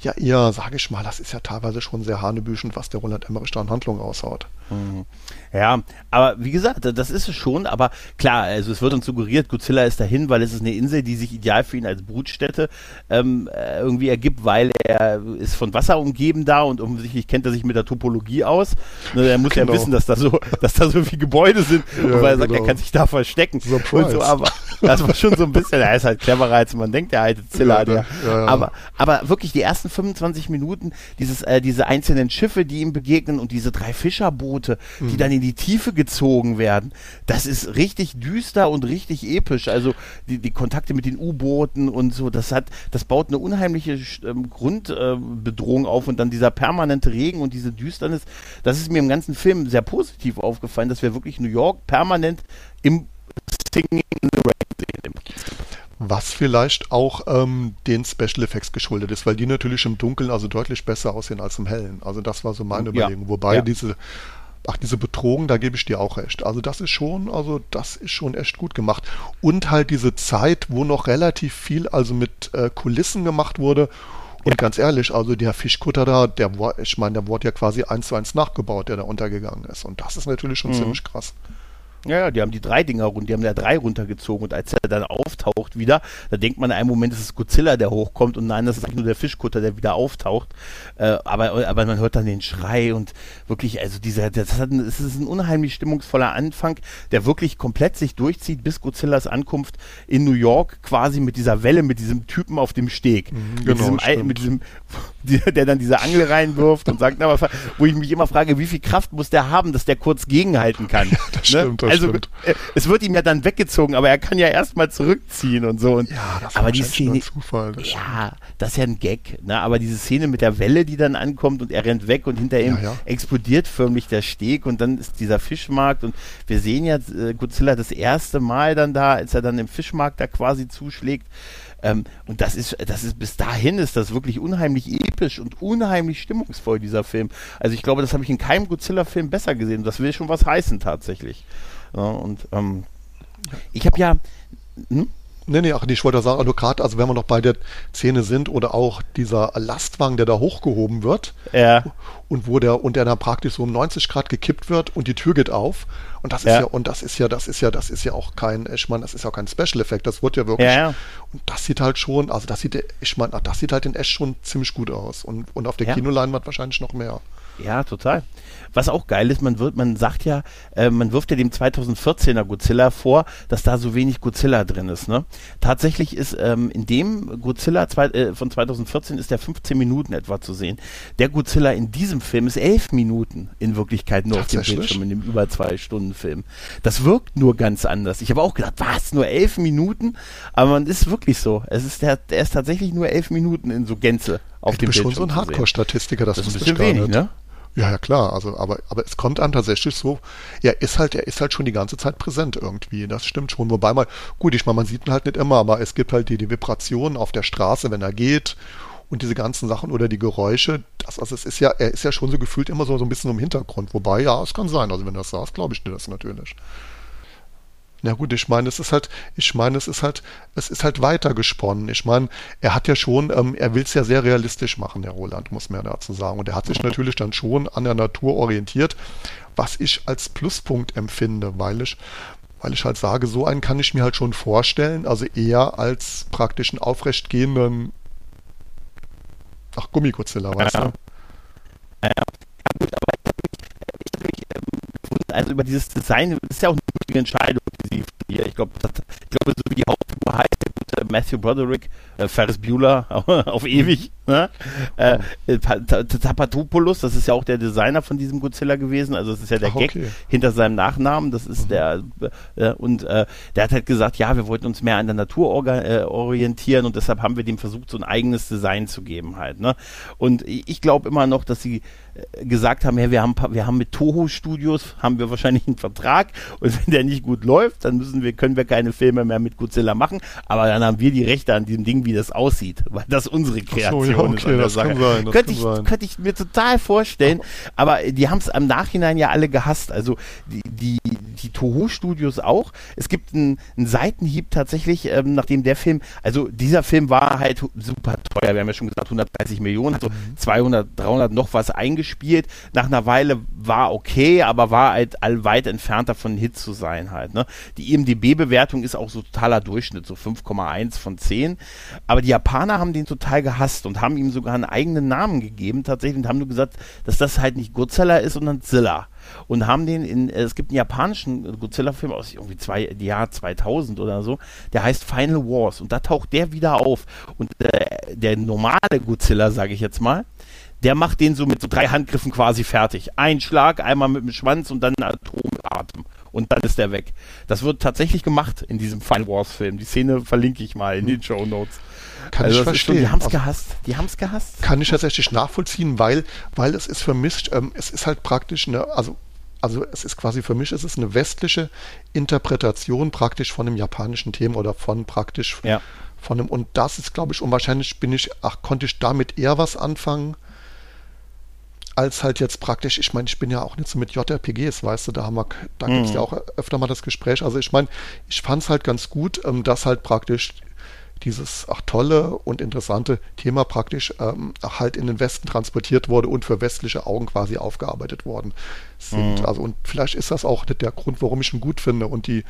[SPEAKER 2] ja eher, sage ich mal, das ist ja teilweise schon sehr hanebüchend, was der Roland Emmerich da an Handlung raushaut.
[SPEAKER 1] Ja, aber wie gesagt, das ist es schon, aber klar, also es wird uns suggeriert, Godzilla ist dahin, weil es ist eine Insel, die sich ideal für ihn als Brutstätte ähm, äh, irgendwie ergibt, weil er ist von Wasser umgeben da und offensichtlich kennt er sich mit der Topologie aus. Ne, er muss
[SPEAKER 2] Genau.
[SPEAKER 1] ja wissen, dass da so, dass da so viele Gebäude sind,
[SPEAKER 2] Ja,
[SPEAKER 1] weil er sagt,
[SPEAKER 2] genau.
[SPEAKER 1] er kann sich da verstecken.
[SPEAKER 2] Surprise.
[SPEAKER 1] Und so, aber Das war schon so ein bisschen, er ist halt cleverer als man denkt, der alte Ziller. Ja, der. Ja, ja. Aber, aber wirklich die ersten 25 Minuten, dieses, äh, diese einzelnen Schiffe, die ihm begegnen und diese drei Fischerboote, mhm. die dann in die Tiefe gezogen werden, das ist richtig düster und richtig episch. Also die, die Kontakte mit den U-Booten und so, das hat, das baut eine unheimliche ähm, Grundbedrohung äh, auf und dann dieser permanente Regen und diese Düsternis, das ist mir im ganzen Film sehr positiv aufgefallen, dass wir wirklich New York permanent im Singing in the Rain
[SPEAKER 2] sehen. Was vielleicht auch ähm, den Special Effects geschuldet ist, weil die natürlich im Dunkeln also deutlich besser aussehen als im Hellen. Also das war so meine ja. Überlegung. Wobei ja. diese, ach, diese Betrogen, da gebe ich dir auch recht. Also das ist schon, also das ist schon echt gut gemacht. Und halt diese Zeit, wo noch relativ viel also mit äh, Kulissen gemacht wurde. Und ja. ganz ehrlich, also der Fischkutter da, der war, ich meine, der wurde ja quasi eins zu eins nachgebaut, der da untergegangen ist. Und das ist natürlich schon mhm. ziemlich krass.
[SPEAKER 1] Ja, ja, die haben die drei Dinger rund, die haben da drei runtergezogen und als er dann auftaucht wieder, da denkt man in einem Moment, es ist Godzilla, der hochkommt und nein, das ist eigentlich nur der Fischkutter, der wieder auftaucht. Äh, aber, aber man hört dann den Schrei und wirklich, also dieser, das, hat, das ist ein unheimlich stimmungsvoller Anfang, der wirklich komplett sich durchzieht bis Godzillas Ankunft in New York, quasi mit dieser Welle, mit diesem Typen auf dem Steg. Mhm, genau, mit, diesem, mit diesem, der dann diese Angel reinwirft und sagt, na, wo ich mich immer frage, wie viel Kraft muss der haben, dass der kurz gegenhalten kann.
[SPEAKER 2] das ne? stimmt, das
[SPEAKER 1] also stimmt. Äh, es wird ihm ja dann weggezogen, aber er kann ja erstmal zurückziehen und so. Und,
[SPEAKER 2] ja,
[SPEAKER 1] das aber die Szene, Zufall, das ja, das ist ja ein Gag. Ne? Aber diese Szene mit der Welle, die dann ankommt und er rennt weg und hinter ihm ja, ja. explodiert förmlich der Steg und dann ist dieser Fischmarkt und wir sehen ja äh, Godzilla das erste Mal dann da, als er dann im Fischmarkt da quasi zuschlägt. Ähm, und das ist, das ist, bis dahin ist das wirklich unheimlich episch und unheimlich stimmungsvoll, dieser Film. Also ich glaube, das habe ich in keinem Godzilla-Film besser gesehen. Das will schon was heißen tatsächlich. Ja, und ähm, ich habe ja.
[SPEAKER 2] Hm? Nee, nee, ach, nee, ich wollte sagen, also gerade, also wenn wir noch bei der Szene sind oder auch dieser Lastwagen, der da hochgehoben wird.
[SPEAKER 1] Ja.
[SPEAKER 2] Und wo der, und der dann praktisch so um 90 Grad gekippt wird und die Tür geht auf. Und das ist ja, ja und das ist ja, das ist ja, das ist ja auch kein, ich meine, das ist ja auch kein Special Effekt, das wird ja wirklich.
[SPEAKER 1] Ja, ja.
[SPEAKER 2] Und das sieht halt schon, also das sieht, ich meine, das sieht halt in echt schon ziemlich gut aus. Und, und auf der. Kinoleinwand wahrscheinlich noch mehr.
[SPEAKER 1] Ja, total. Was auch geil ist, man wird, man sagt ja, äh, man wirft ja dem 2014er Godzilla vor, dass da so wenig Godzilla drin ist. Ne? Tatsächlich ist ähm, in dem Godzilla zwei, äh, von 2014 ist der 15 Minuten etwa zu sehen. Der Godzilla in diesem Film ist 11 Minuten in Wirklichkeit nur auf dem Bildschirm in dem über zwei Stunden Film. Das wirkt nur ganz anders. Ich habe auch gedacht, was nur 11 Minuten? Aber man ist wirklich so. Es ist der, der ist tatsächlich nur 11 Minuten in so Gänze auf ich dem
[SPEAKER 2] bin
[SPEAKER 1] Bildschirm.
[SPEAKER 2] schon so ein Hardcore-Statistiker, das,
[SPEAKER 1] das ist ein bisschen wenig, ne?
[SPEAKER 2] Ja, ja, klar. Also, aber, aber es kommt an tatsächlich so, er ist halt, er ist halt schon die ganze Zeit präsent irgendwie. Das stimmt schon. Wobei mal, gut, ich meine, man sieht ihn halt nicht immer, aber es gibt halt die, die Vibrationen auf der Straße, wenn er geht und diese ganzen Sachen oder die Geräusche. Das, also es ist ja, er ist ja schon so gefühlt immer so, so ein bisschen im Hintergrund. Wobei, ja, es kann sein. Also wenn du das sagst, glaube ich dir das natürlich. Na gut, ich meine, es ist halt, ich meine, es ist halt, es ist halt weitergesponnen. Ich meine, er hat ja schon, ähm, er will es ja sehr realistisch machen, der Roland, muss man ja dazu sagen. Und er hat sich natürlich dann schon an der Natur orientiert, was ich als Pluspunkt empfinde, weil ich, weil ich halt sage, so einen kann ich mir halt schon vorstellen, also eher als praktischen aufrechtgehenden, ach, Gummikutzilla, weißt ja. du?
[SPEAKER 1] Also über dieses Design, das ist ja auch eine gute Entscheidung hier. Ich glaube, ich glaube, so wie die Hauptfigur heißt, der gute Matthew Broderick, äh, Ferris Bueller auf ewig. Ne? Äh, äh Tapatopoulos, das ist ja auch der Designer von diesem Godzilla gewesen. Also das ist ja der Ach, Gag hinter seinem Nachnamen. Das ist mhm. der äh, und äh, der hat halt gesagt, ja, wir wollten uns mehr an der Natur äh, orientieren und deshalb haben wir dem versucht, so ein eigenes Design zu geben halt. Ne? Und ich glaube immer noch, dass sie gesagt haben, ja, wir haben, wir haben mit Toho Studios haben wir wahrscheinlich einen Vertrag und wenn der nicht gut läuft, dann müssen wir, können wir keine Filme mehr mit Godzilla machen, aber dann haben wir die Rechte an diesem Ding, wie das aussieht, weil das unsere Kreation so, ja, okay, ist. Das Sache. kann sein, das könnte, ich, sein. könnte ich mir total vorstellen, aber die haben es am Nachhinein ja alle gehasst, also die, die, die Toho Studios auch. Es gibt einen, einen Seitenhieb tatsächlich, ähm, nachdem der Film, also dieser Film war halt super teuer, wir haben ja schon gesagt 130 Millionen, also 200, mhm. 300 noch was eingeschrieben gespielt. Nach einer Weile war okay, aber war halt allweit entfernt davon, Hit zu sein halt. Ne? Die IMDB-Bewertung ist auch so totaler Durchschnitt, so 5,1 von 10. Aber die Japaner haben den total gehasst und haben ihm sogar einen eigenen Namen gegeben tatsächlich und haben nur gesagt, dass das halt nicht Godzilla ist, sondern Zilla. Und haben den in, es gibt einen japanischen Godzilla-Film aus irgendwie zwei, Jahr 2000 oder so, der heißt Final Wars und da taucht der wieder auf und äh, der normale Godzilla, sage ich jetzt mal, der macht den so mit so drei Handgriffen quasi fertig. Ein Schlag, einmal mit dem Schwanz und dann Atomatem. Und dann ist der weg. Das wird tatsächlich gemacht in diesem Final Wars Film. Die Szene verlinke ich mal in den Show Notes.
[SPEAKER 2] Kann also ich verstehen. Schon,
[SPEAKER 1] die haben es gehasst. Die haben es gehasst.
[SPEAKER 2] Kann ich tatsächlich nachvollziehen, weil, weil es ist für mich, ähm, es ist halt praktisch eine, also also es ist quasi für mich, es ist eine westliche Interpretation praktisch von einem japanischen Thema oder von praktisch ja. von einem, und das ist, glaube ich, und wahrscheinlich bin ich, ach, konnte ich damit eher was anfangen, als halt jetzt praktisch, ich meine, ich bin ja auch nicht so mit JRPGs, weißt du, da haben wir, da gibt es ja mhm. auch öfter mal das Gespräch. Also ich meine, ich fand es halt ganz gut, ähm, dass halt praktisch dieses ach tolle und interessante Thema praktisch ähm, halt in den Westen transportiert wurde und für westliche Augen quasi aufgearbeitet worden sind. Mhm. Also und vielleicht ist das auch der Grund, warum ich ihn gut finde und die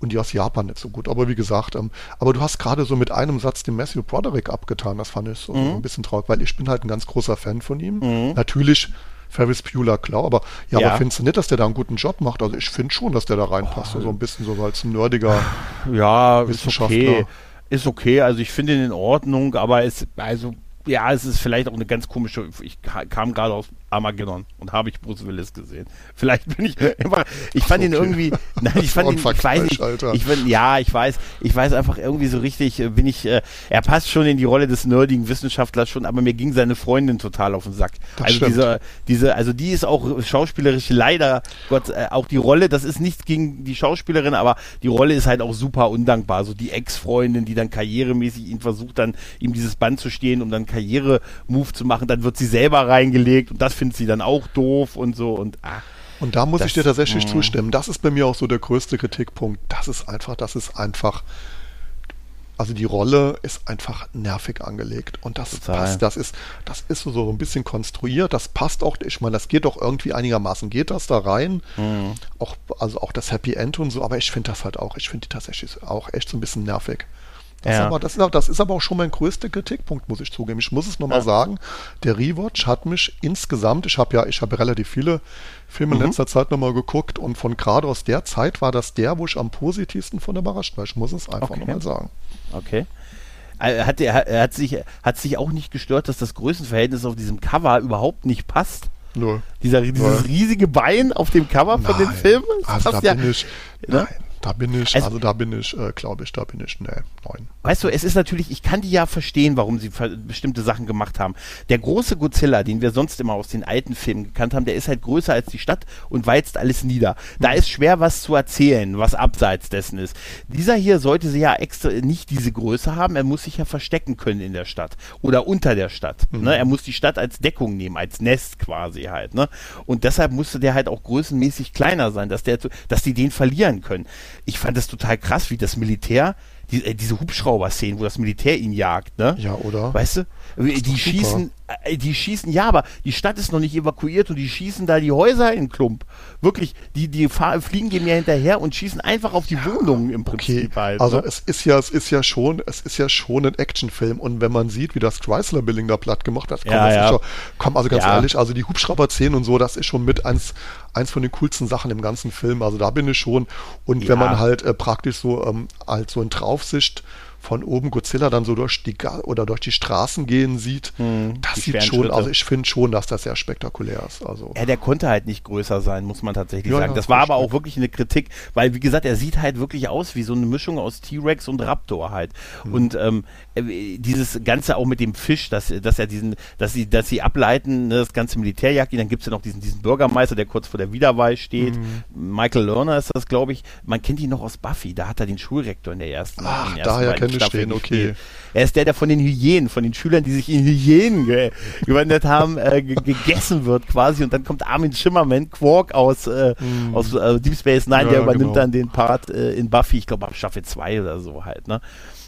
[SPEAKER 2] und die aus Japan nicht so gut. Aber wie gesagt, ähm, aber du hast gerade so mit einem Satz den Matthew Broderick abgetan. Das fand ich so, mhm. ein bisschen traurig, weil ich bin halt ein ganz großer Fan von ihm. Mhm. Natürlich Ferris Bueller, klar, aber ja, ja, aber findest du nicht, dass der da einen guten Job macht? Also ich finde schon, dass der da reinpasst. Oh. So also ein bisschen so als nerdiger
[SPEAKER 1] ja, Wissenschaftler. Ist okay. Ist okay, also ich finde ihn in Ordnung, aber es, also ja, es ist vielleicht auch eine ganz komische. Ich kam gerade aus Armageddon und habe ich Bruce Willis gesehen. Vielleicht bin ich einfach, ich fand okay. ihn irgendwie, nein, ich fand ihn, ich weiß nicht, ich bin, ja, ich weiß, ich weiß einfach irgendwie so richtig, äh, bin ich, äh, er passt schon in die Rolle des nerdigen Wissenschaftlers schon, aber mir ging seine Freundin total auf den Sack. Das also stimmt. diese, diese, also die ist auch schauspielerisch leider, Gott, äh, auch die Rolle, das ist nichts gegen die Schauspielerin, aber die Rolle ist halt auch super undankbar. So die Ex-Freundin, die dann karrieremäßig ihn versucht, dann ihm dieses Band zu stehen, um dann Karriere-Move zu machen, dann wird sie selber reingelegt und das findet sie dann auch doof und so und ach.
[SPEAKER 2] Und da muss das, ich dir tatsächlich mh. zustimmen. Das ist bei mir auch so der größte Kritikpunkt. Das ist einfach, das ist einfach, also die Rolle ist einfach nervig angelegt und das Total. passt, das ist, das ist so ein bisschen konstruiert, das passt auch, ich meine, das geht doch irgendwie einigermaßen, geht das da rein, mhm. auch, also auch das Happy End und so, aber ich finde das halt auch, ich finde die tatsächlich auch echt so ein bisschen nervig. Das, ja. ist aber, das, ist, das, ist, aber auch schon mein größter Kritikpunkt, muss ich zugeben. Ich muss es nochmal ja. sagen, der Rewatch hat mich insgesamt, ich habe ja, ich habe relativ viele Filme mhm. in letzter Zeit nochmal geguckt und von gerade aus der Zeit war das der, wo ich am positivsten von überrascht war. Ich muss es einfach okay. nochmal sagen.
[SPEAKER 1] Okay. Äh, hat, er, hat, sich, hat sich auch nicht gestört, dass das Größenverhältnis auf diesem Cover überhaupt nicht passt?
[SPEAKER 2] Nur.
[SPEAKER 1] Dieser, dieses riesige Bein auf dem Cover Nein. von den Filmen?
[SPEAKER 2] Also da ja, bin ich, ne? Nein, da bin ich, also, also da bin ich, äh, glaube ich, da bin ich, ne, neun.
[SPEAKER 1] Weißt du, es ist natürlich, ich kann die ja verstehen, warum sie bestimmte Sachen gemacht haben. Der große Godzilla, den wir sonst immer aus den alten Filmen gekannt haben, der ist halt größer als die Stadt und walzt alles nieder. Da mhm. ist schwer was zu erzählen, was abseits dessen ist. Dieser hier sollte sie ja extra nicht diese Größe haben, er muss sich ja verstecken können in der Stadt oder unter der Stadt. Mhm. Ne? Er muss die Stadt als Deckung nehmen, als Nest quasi halt. Ne? Und deshalb musste der halt auch größenmäßig kleiner sein, dass der, dass die den verlieren können ich fand das total krass, wie das Militär die, äh, diese Hubschrauber-Szenen, wo das Militär ihn jagt, ne?
[SPEAKER 2] Ja, oder?
[SPEAKER 1] Weißt du? Die schießen, äh, die schießen, ja, aber die Stadt ist noch nicht evakuiert und die schießen da die Häuser in Klump. Wirklich, die, die fliegen dem ja hinterher und schießen einfach auf die ja, Wohnungen im Prinzip
[SPEAKER 2] okay. halt. Also ne? es ist ja, es ist ja schon, es ist ja schon ein Actionfilm und wenn man sieht, wie das Chrysler Building da platt gemacht hat, komm, ja, ja. Schon, komm also ganz ehrlich, also die Hubschrauber-Szenen und so, das ist schon mit eins, eins von den coolsten Sachen im ganzen Film. Also da bin ich schon. Und wenn man halt äh, praktisch so, ähm, halt so in Draufsicht von oben Godzilla dann so durch die oder durch die Straßen gehen sieht, hm, das sieht schon, Schritte. also ich finde schon, dass das sehr spektakulär ist. Also.
[SPEAKER 1] Ja, der konnte halt nicht größer sein, muss man tatsächlich ja, sagen. Ja, das war aber auch wirklich eine Kritik, weil wie gesagt, er sieht halt wirklich aus wie so eine Mischung aus T-Rex und Raptor halt. Hm. Und ähm, äh, dieses Ganze auch mit dem Fisch, dass, dass er diesen, dass sie, dass sie ableiten, ne, das ganze Militärjagd, dann gibt es ja noch diesen, diesen Bürgermeister, der kurz vor der Wiederwahl steht. Mhm. Michael Lerner ist das, glaube ich. Man kennt ihn noch aus Buffy, da hat er den Schulrektor in der ersten.
[SPEAKER 2] Ach, daher kenne ich den, okay.
[SPEAKER 1] Er ist der, der von den Hyänen, von den Schülern, die sich in Hyänen ge gewandert haben, äh, gegessen wird quasi. Und dann kommt Armin Schimmerman, Quark aus, äh, mhm. aus äh, Deep Space Nine, ja, der übernimmt genau. dann den Part äh, in Buffy, ich glaube ab Staffel 2 oder so halt, ne?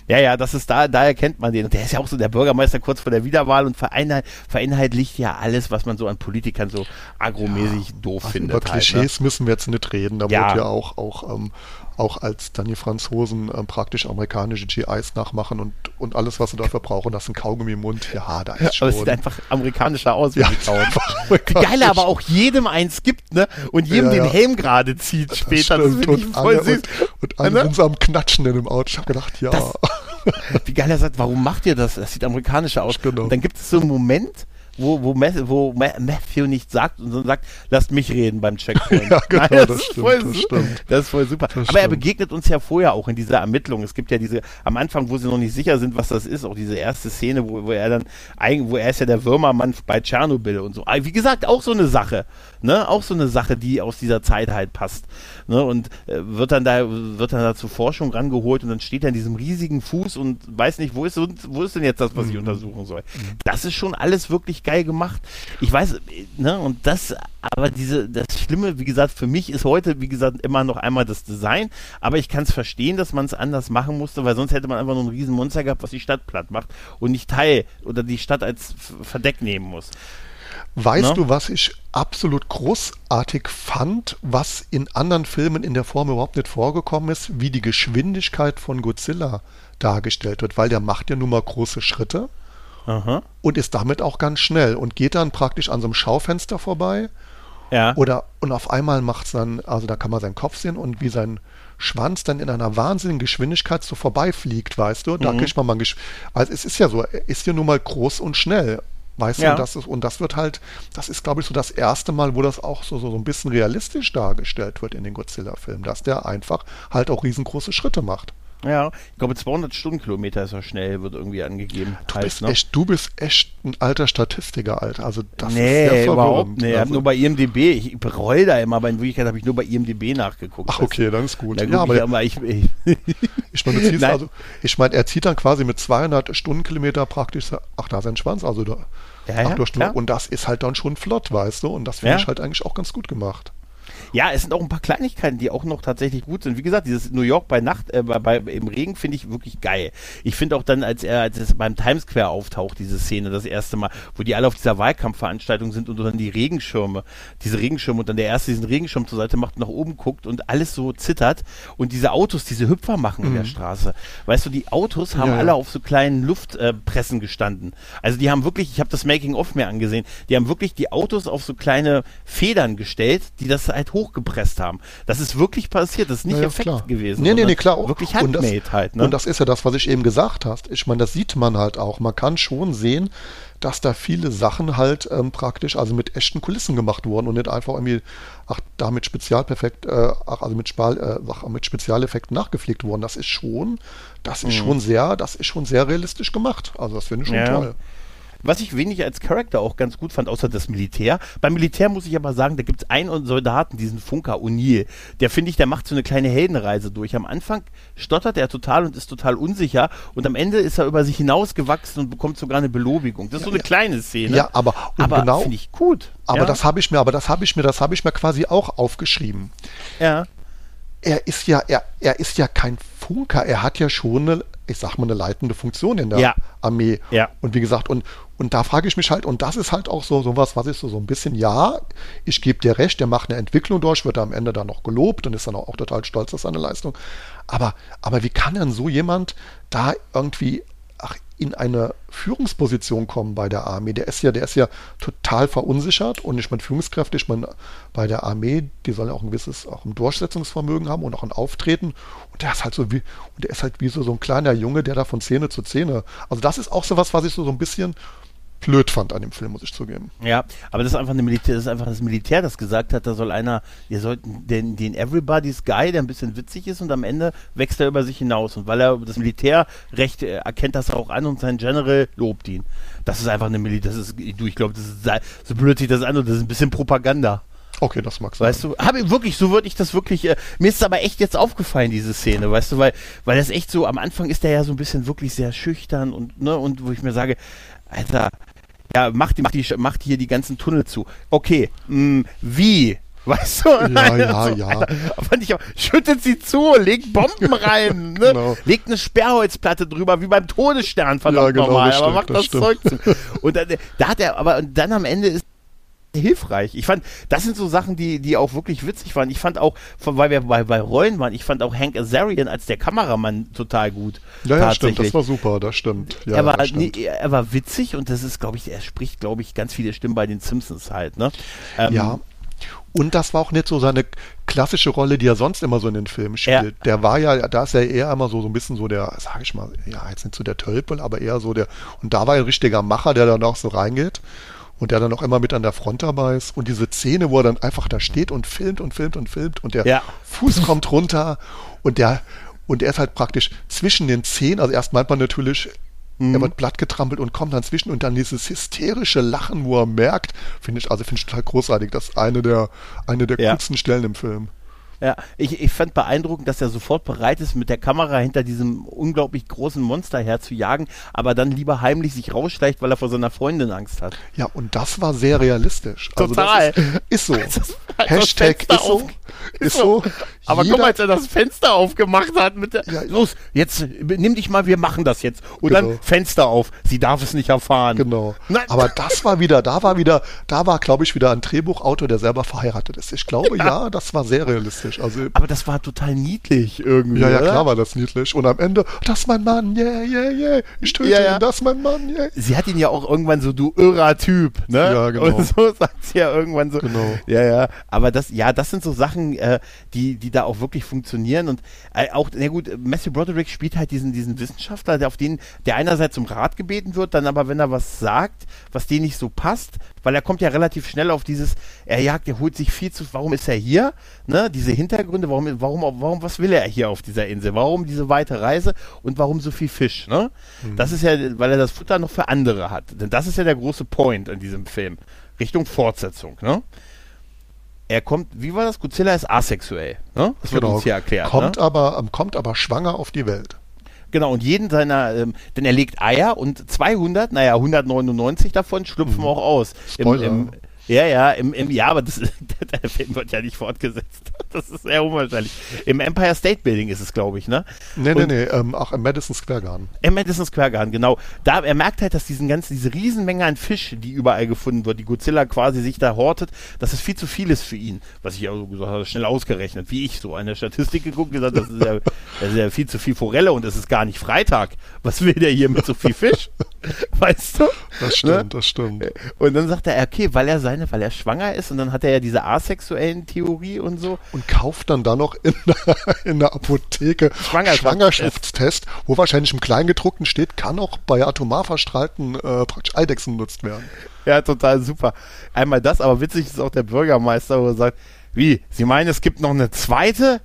[SPEAKER 1] Ja, ja, das ist da, daher kennt man den. Und der ist ja auch so der Bürgermeister kurz vor der Wiederwahl und vereinheit, vereinheitlicht ja alles, was man so an Politikern so agromäßig ja, doof also findet.
[SPEAKER 2] Über Klischees halt, ne? müssen wir jetzt nicht reden. Da ja. wird ja auch, auch, ähm, auch als dann die Franzosen ähm, praktisch amerikanische GIs nachmachen und und alles, was sie dafür brauchen, das ist ein Kaugummi im Mund. Ja, da ist
[SPEAKER 1] schon. Aber es sieht einfach amerikanischer aus, ja, Wie geil er aber auch jedem eins gibt, ne? Und jedem ja, den Helm gerade zieht das später. Das
[SPEAKER 2] finde ich voll süß. Und, und alle ne? am Knatschen in dem Auto. Ich habe gedacht, ja. Das,
[SPEAKER 1] wie geil er sagt, warum macht ihr das? Das sieht amerikanischer aus. Genau. Und dann gibt es so einen Moment, wo, wo, wo Matthew nicht sagt und sondern sagt, lasst mich reden beim Checkpoint. ja, genau, Nein, das, das, ist stimmt, voll, das, stimmt. das ist voll super. Das Aber stimmt. er begegnet uns ja vorher auch in dieser Ermittlung. Es gibt ja diese, am Anfang, wo sie noch nicht sicher sind, was das ist, auch diese erste Szene, wo, wo er dann, wo er ist ja der Würmermann bei Tschernobyl und so. Wie gesagt, auch so eine Sache. Ne? Auch so eine Sache, die aus dieser Zeit halt passt. Ne? Und äh, wird dann da, wird dann da zur Forschung rangeholt und dann steht er in diesem riesigen Fuß und weiß nicht, wo ist, wo ist denn jetzt das, was ich mhm. untersuchen soll. Mhm. Das ist schon alles wirklich geil gemacht. Ich weiß, ne, und das, aber diese, das Schlimme, wie gesagt, für mich ist heute, wie gesagt, immer noch einmal das Design, aber ich kann es verstehen, dass man es anders machen musste, weil sonst hätte man einfach nur ein riesen Monster gehabt, was die Stadt platt macht und nicht Teil oder die Stadt als Verdeck nehmen muss.
[SPEAKER 2] Weißt no? du, was ich absolut großartig fand, was in anderen Filmen in der Form überhaupt nicht vorgekommen ist, wie die Geschwindigkeit von Godzilla dargestellt wird, weil der macht ja nun mal große Schritte Aha. und ist damit auch ganz schnell und geht dann praktisch an so einem Schaufenster vorbei. Ja. Oder und auf einmal macht es dann, also da kann man seinen Kopf sehen und wie sein Schwanz dann in einer wahnsinnigen Geschwindigkeit so vorbeifliegt, weißt du? Da mhm. kriegt man mal, also es ist ja so, er ist ja nun mal groß und schnell Weißt ja. du, das ist, und das wird halt, das ist, glaube ich, so das erste Mal, wo das auch so, so, so ein bisschen realistisch dargestellt wird in den Godzilla-Filmen, dass der einfach halt auch riesengroße Schritte macht.
[SPEAKER 1] Ja, ich glaube 200 Stundenkilometer ist er schnell, wird irgendwie angegeben.
[SPEAKER 2] Du, bist, ne? echt, du bist echt ein alter Statistiker, Alter. Also das
[SPEAKER 1] nee, ist sehr überhaupt. Also, ich habe nur bei IMDB, ich bereue da immer, aber in Wirklichkeit habe ich nur bei IMDB nachgeguckt.
[SPEAKER 2] Ach, okay, dann ist gut.
[SPEAKER 1] Ja, aber, aber ich, ich,
[SPEAKER 2] ich meine, also, ich mein, er zieht dann quasi mit 200 Stundenkilometer praktisch, ach, da ist ein Schwanz, also da, ja, ja, und das ist halt dann schon flott, weißt du, und das finde ja. ich halt eigentlich auch ganz gut gemacht.
[SPEAKER 1] Ja, es sind auch ein paar Kleinigkeiten, die auch noch tatsächlich gut sind. Wie gesagt, dieses New York bei Nacht, äh, bei, bei, im Regen finde ich wirklich geil. Ich finde auch dann, als er, als es beim Times Square auftaucht, diese Szene, das erste Mal, wo die alle auf dieser Wahlkampfveranstaltung sind und dann die Regenschirme, diese Regenschirme und dann der erste diesen Regenschirm zur Seite macht, nach oben guckt und alles so zittert und diese Autos, diese Hüpfer machen mhm. in der mhm. Straße. Weißt du, die Autos haben ja, alle auf so kleinen Luftpressen äh, gestanden. Also die haben wirklich, ich habe das Making-of mir angesehen, die haben wirklich die Autos auf so kleine Federn gestellt, die das halt hochgepresst haben. Das ist wirklich passiert, das ist nicht ja, Effekt klar. gewesen.
[SPEAKER 2] Nee, nee, nee, klar.
[SPEAKER 1] Wirklich handmade
[SPEAKER 2] und das,
[SPEAKER 1] halt.
[SPEAKER 2] Ne? Und das ist ja das, was ich eben gesagt hast. Ich meine, das sieht man halt auch. Man kann schon sehen, dass da viele Sachen halt ähm, praktisch, also mit echten Kulissen gemacht wurden und nicht einfach irgendwie, ach, da mit Spezialperfekt, äh, ach, also mit, Spal, äh, ach, mit Spezialeffekten nachgepflegt wurden. Das ist schon, das ist mhm. schon sehr, das ist schon sehr realistisch gemacht. Also das finde ich schon ja. toll.
[SPEAKER 1] Was ich wenig als Charakter auch ganz gut fand, außer das Militär. Beim Militär muss ich aber sagen, da gibt es einen Soldaten, diesen Funker O'Neill. Der finde ich, der macht so eine kleine Heldenreise durch. Am Anfang stottert er total und ist total unsicher und am Ende ist er über sich hinausgewachsen und bekommt sogar eine Belobigung. Das ist so eine kleine Szene.
[SPEAKER 2] Ja, aber,
[SPEAKER 1] aber genau, finde ich gut.
[SPEAKER 2] Aber
[SPEAKER 1] ja?
[SPEAKER 2] das habe ich mir, aber das habe ich mir, das habe ich mir quasi auch aufgeschrieben.
[SPEAKER 1] Ja
[SPEAKER 2] er ist ja, er, er ist ja kein Funker, er hat ja schon eine, ich sag mal, eine leitende Funktion in der ja. Armee.
[SPEAKER 1] Ja.
[SPEAKER 2] Und wie gesagt, und, und da frage ich mich halt, und das ist halt auch so sowas, was ist so, so ein bisschen, ja, ich gebe dir recht, der macht eine Entwicklung durch, wird am Ende dann noch gelobt und ist dann auch, auch total stolz auf seine Leistung. Aber, aber wie kann denn so jemand da irgendwie ach, in eine Führungsposition kommen bei der Armee. Der ist ja, der ist ja total verunsichert und ich meine Führungskräfte, ich meine bei der Armee, die sollen ja auch ein gewisses auch ein Durchsetzungsvermögen haben und auch ein Auftreten und der ist halt so wie und der ist halt wie so, so ein kleiner Junge, der da von Szene zu Szene. Also das ist auch so was, was ich so, so ein bisschen blöd fand an dem Film, muss ich zugeben.
[SPEAKER 1] Ja, aber das ist einfach eine Militär, das ist einfach das Militär, das gesagt hat, da soll einer, ihr sollt den, den Everybody's Guy, der ein bisschen witzig ist und am Ende wächst er über sich hinaus. Und weil er das Militärrecht äh, erkennt das auch an und sein General lobt ihn. Das ist einfach eine Militär, das ist, du, ich glaube, das ist so blöd sich das an und das ist ein bisschen Propaganda.
[SPEAKER 2] Okay, das magst du.
[SPEAKER 1] Weißt du, habe wirklich, so würde ich das wirklich, äh, mir ist aber echt jetzt aufgefallen, diese Szene, weißt du, weil, weil das echt so, am Anfang ist der ja so ein bisschen wirklich sehr schüchtern und, ne, und wo ich mir sage, Alter, ja, macht, macht, die, macht hier die ganzen Tunnel zu. Okay, mh, mm, wie? Weißt du?
[SPEAKER 2] Ja, ja, so, ja. Alter,
[SPEAKER 1] fand ich auch, schüttet sie zu, legt Bomben rein, ne? genau. legt eine Sperrholzplatte drüber, wie beim Todesstern, verdammt ja, genau, nochmal, aber macht das, das Zeug zu. Und dann, da hat er, aber dann am Ende ist hilfreich. Ich fand, das sind so Sachen, die, die auch wirklich witzig waren. Ich fand auch, weil wir bei, bei Rollen waren, ich fand auch Hank Azarian als der Kameramann total gut.
[SPEAKER 2] Ja, ja, stimmt, das war super, das stimmt. Ja,
[SPEAKER 1] er, war,
[SPEAKER 2] stimmt.
[SPEAKER 1] Nee, er war witzig und das ist, glaube ich, er spricht, glaube ich, ganz viele Stimmen bei den Simpsons halt, ne?
[SPEAKER 2] Ähm, ja. Und das war auch nicht so seine klassische Rolle, die er sonst immer so in den Filmen spielt. Ja. Der war ja, da ist er eher immer so, so ein bisschen so der, sag ich mal, ja, jetzt nicht so der Tölpel, aber eher so der, und da war er ein richtiger Macher, der dann auch so reingeht und der dann auch immer mit an der Front dabei ist. Und diese Szene, wo er dann einfach da steht und filmt und filmt und filmt und der ja. Fuß kommt runter und der, und er ist halt praktisch zwischen den Zehen, also erst meint man natürlich, Mhm. Er wird platt getrampelt und kommt dann zwischen und dann dieses hysterische Lachen, wo er merkt, finde ich, also finde ich total großartig. Das ist eine der, eine der ja. coolsten Stellen im Film.
[SPEAKER 1] Ja, ich, ich fand beeindruckend, dass er sofort bereit ist, mit der Kamera hinter diesem unglaublich großen Monster herzujagen, aber dann lieber heimlich sich rausschleicht, weil er vor seiner Freundin Angst hat.
[SPEAKER 2] Ja, und das war sehr realistisch.
[SPEAKER 1] Total.
[SPEAKER 2] Also ist, ist, so. Hashtag ist so. Ist so.
[SPEAKER 1] Aber guck mal, als er das Fenster aufgemacht hat mit der, ja, los, jetzt nimm dich mal, wir machen das jetzt. Und genau. dann Fenster auf. Sie darf es nicht erfahren.
[SPEAKER 2] Genau. Nein. Aber das war wieder, da war wieder, da war, glaube ich, wieder ein Drehbuchautor, der selber verheiratet ist. Ich glaube, ja, ja das war sehr realistisch realistisch. Also,
[SPEAKER 1] aber das war total niedlich irgendwie.
[SPEAKER 2] Ja, ja, klar war das niedlich. Und am Ende, das ist mein Mann, yeah, yeah, yeah. Ich töte ja, ja. ihn, das ist mein Mann, yeah.
[SPEAKER 1] Sie hat ihn ja auch irgendwann so, du irrer Typ, ne?
[SPEAKER 2] Ja, genau.
[SPEAKER 1] Und so sagt sie ja irgendwann so. Genau. Ja, ja. Aber das, ja, das sind so Sachen, äh, die, die da auch wirklich funktionieren. Und äh, auch, na gut, Matthew Broderick spielt halt diesen, diesen Wissenschaftler, der auf den, der einerseits zum Rat gebeten wird, dann aber, wenn er was sagt, was dem nicht so passt, weil er kommt ja relativ schnell auf dieses, er jagt, er holt sich viel zu, warum ist er hier? Ne? Diese Hintergründe, warum, warum, warum, was will er hier auf dieser Insel? Warum diese weite Reise und warum so viel Fisch? Ne? Mhm. Das ist ja, weil er das Futter noch für andere hat. Denn das ist ja der große Point in diesem Film. Richtung Fortsetzung, ne? Er kommt, wie war das? Godzilla ist asexuell, ne?
[SPEAKER 2] Das wird genau. uns hier erklärt. Kommt, ne? aber, kommt aber schwanger auf die Welt.
[SPEAKER 1] Genau, und jeden seiner, ähm, denn er legt Eier und 200, naja, 199 davon schlüpfen mhm. auch aus. Im, im, ja, ja, im, im ja, aber das, der Film wird ja nicht fortgesetzt. Das ist sehr unwahrscheinlich. Im Empire State Building ist es, glaube ich, ne?
[SPEAKER 2] Nee, nee, nee, ähm, auch im Madison Square Garden.
[SPEAKER 1] Im Madison Square Garden, genau. Da, er merkt halt, dass diesen ganzen, diese Riesenmenge an Fisch, die überall gefunden wird, die Godzilla quasi sich da hortet, dass es viel zu viel ist für ihn. Was ich auch so gesagt habe, schnell ausgerechnet, wie ich so an der Statistik geguckt gesagt, das ist ja, das ist ja viel zu viel Forelle und es ist gar nicht Freitag. Was will der hier mit so viel Fisch? Weißt du?
[SPEAKER 2] Das stimmt, ne? das stimmt.
[SPEAKER 1] Und dann sagt er, okay, weil er seine, weil er schwanger ist und dann hat er ja diese asexuellen Theorie und so.
[SPEAKER 2] Und kauft dann da noch in der, in der Apotheke Schwangerschaftstest, wo wahrscheinlich im Kleingedruckten steht, kann auch bei atomar verstrahlten äh, praktisch Eidechsen genutzt werden.
[SPEAKER 1] Ja, total super. Einmal das, aber witzig ist auch der Bürgermeister, wo er sagt, wie, Sie meinen, es gibt noch eine zweite?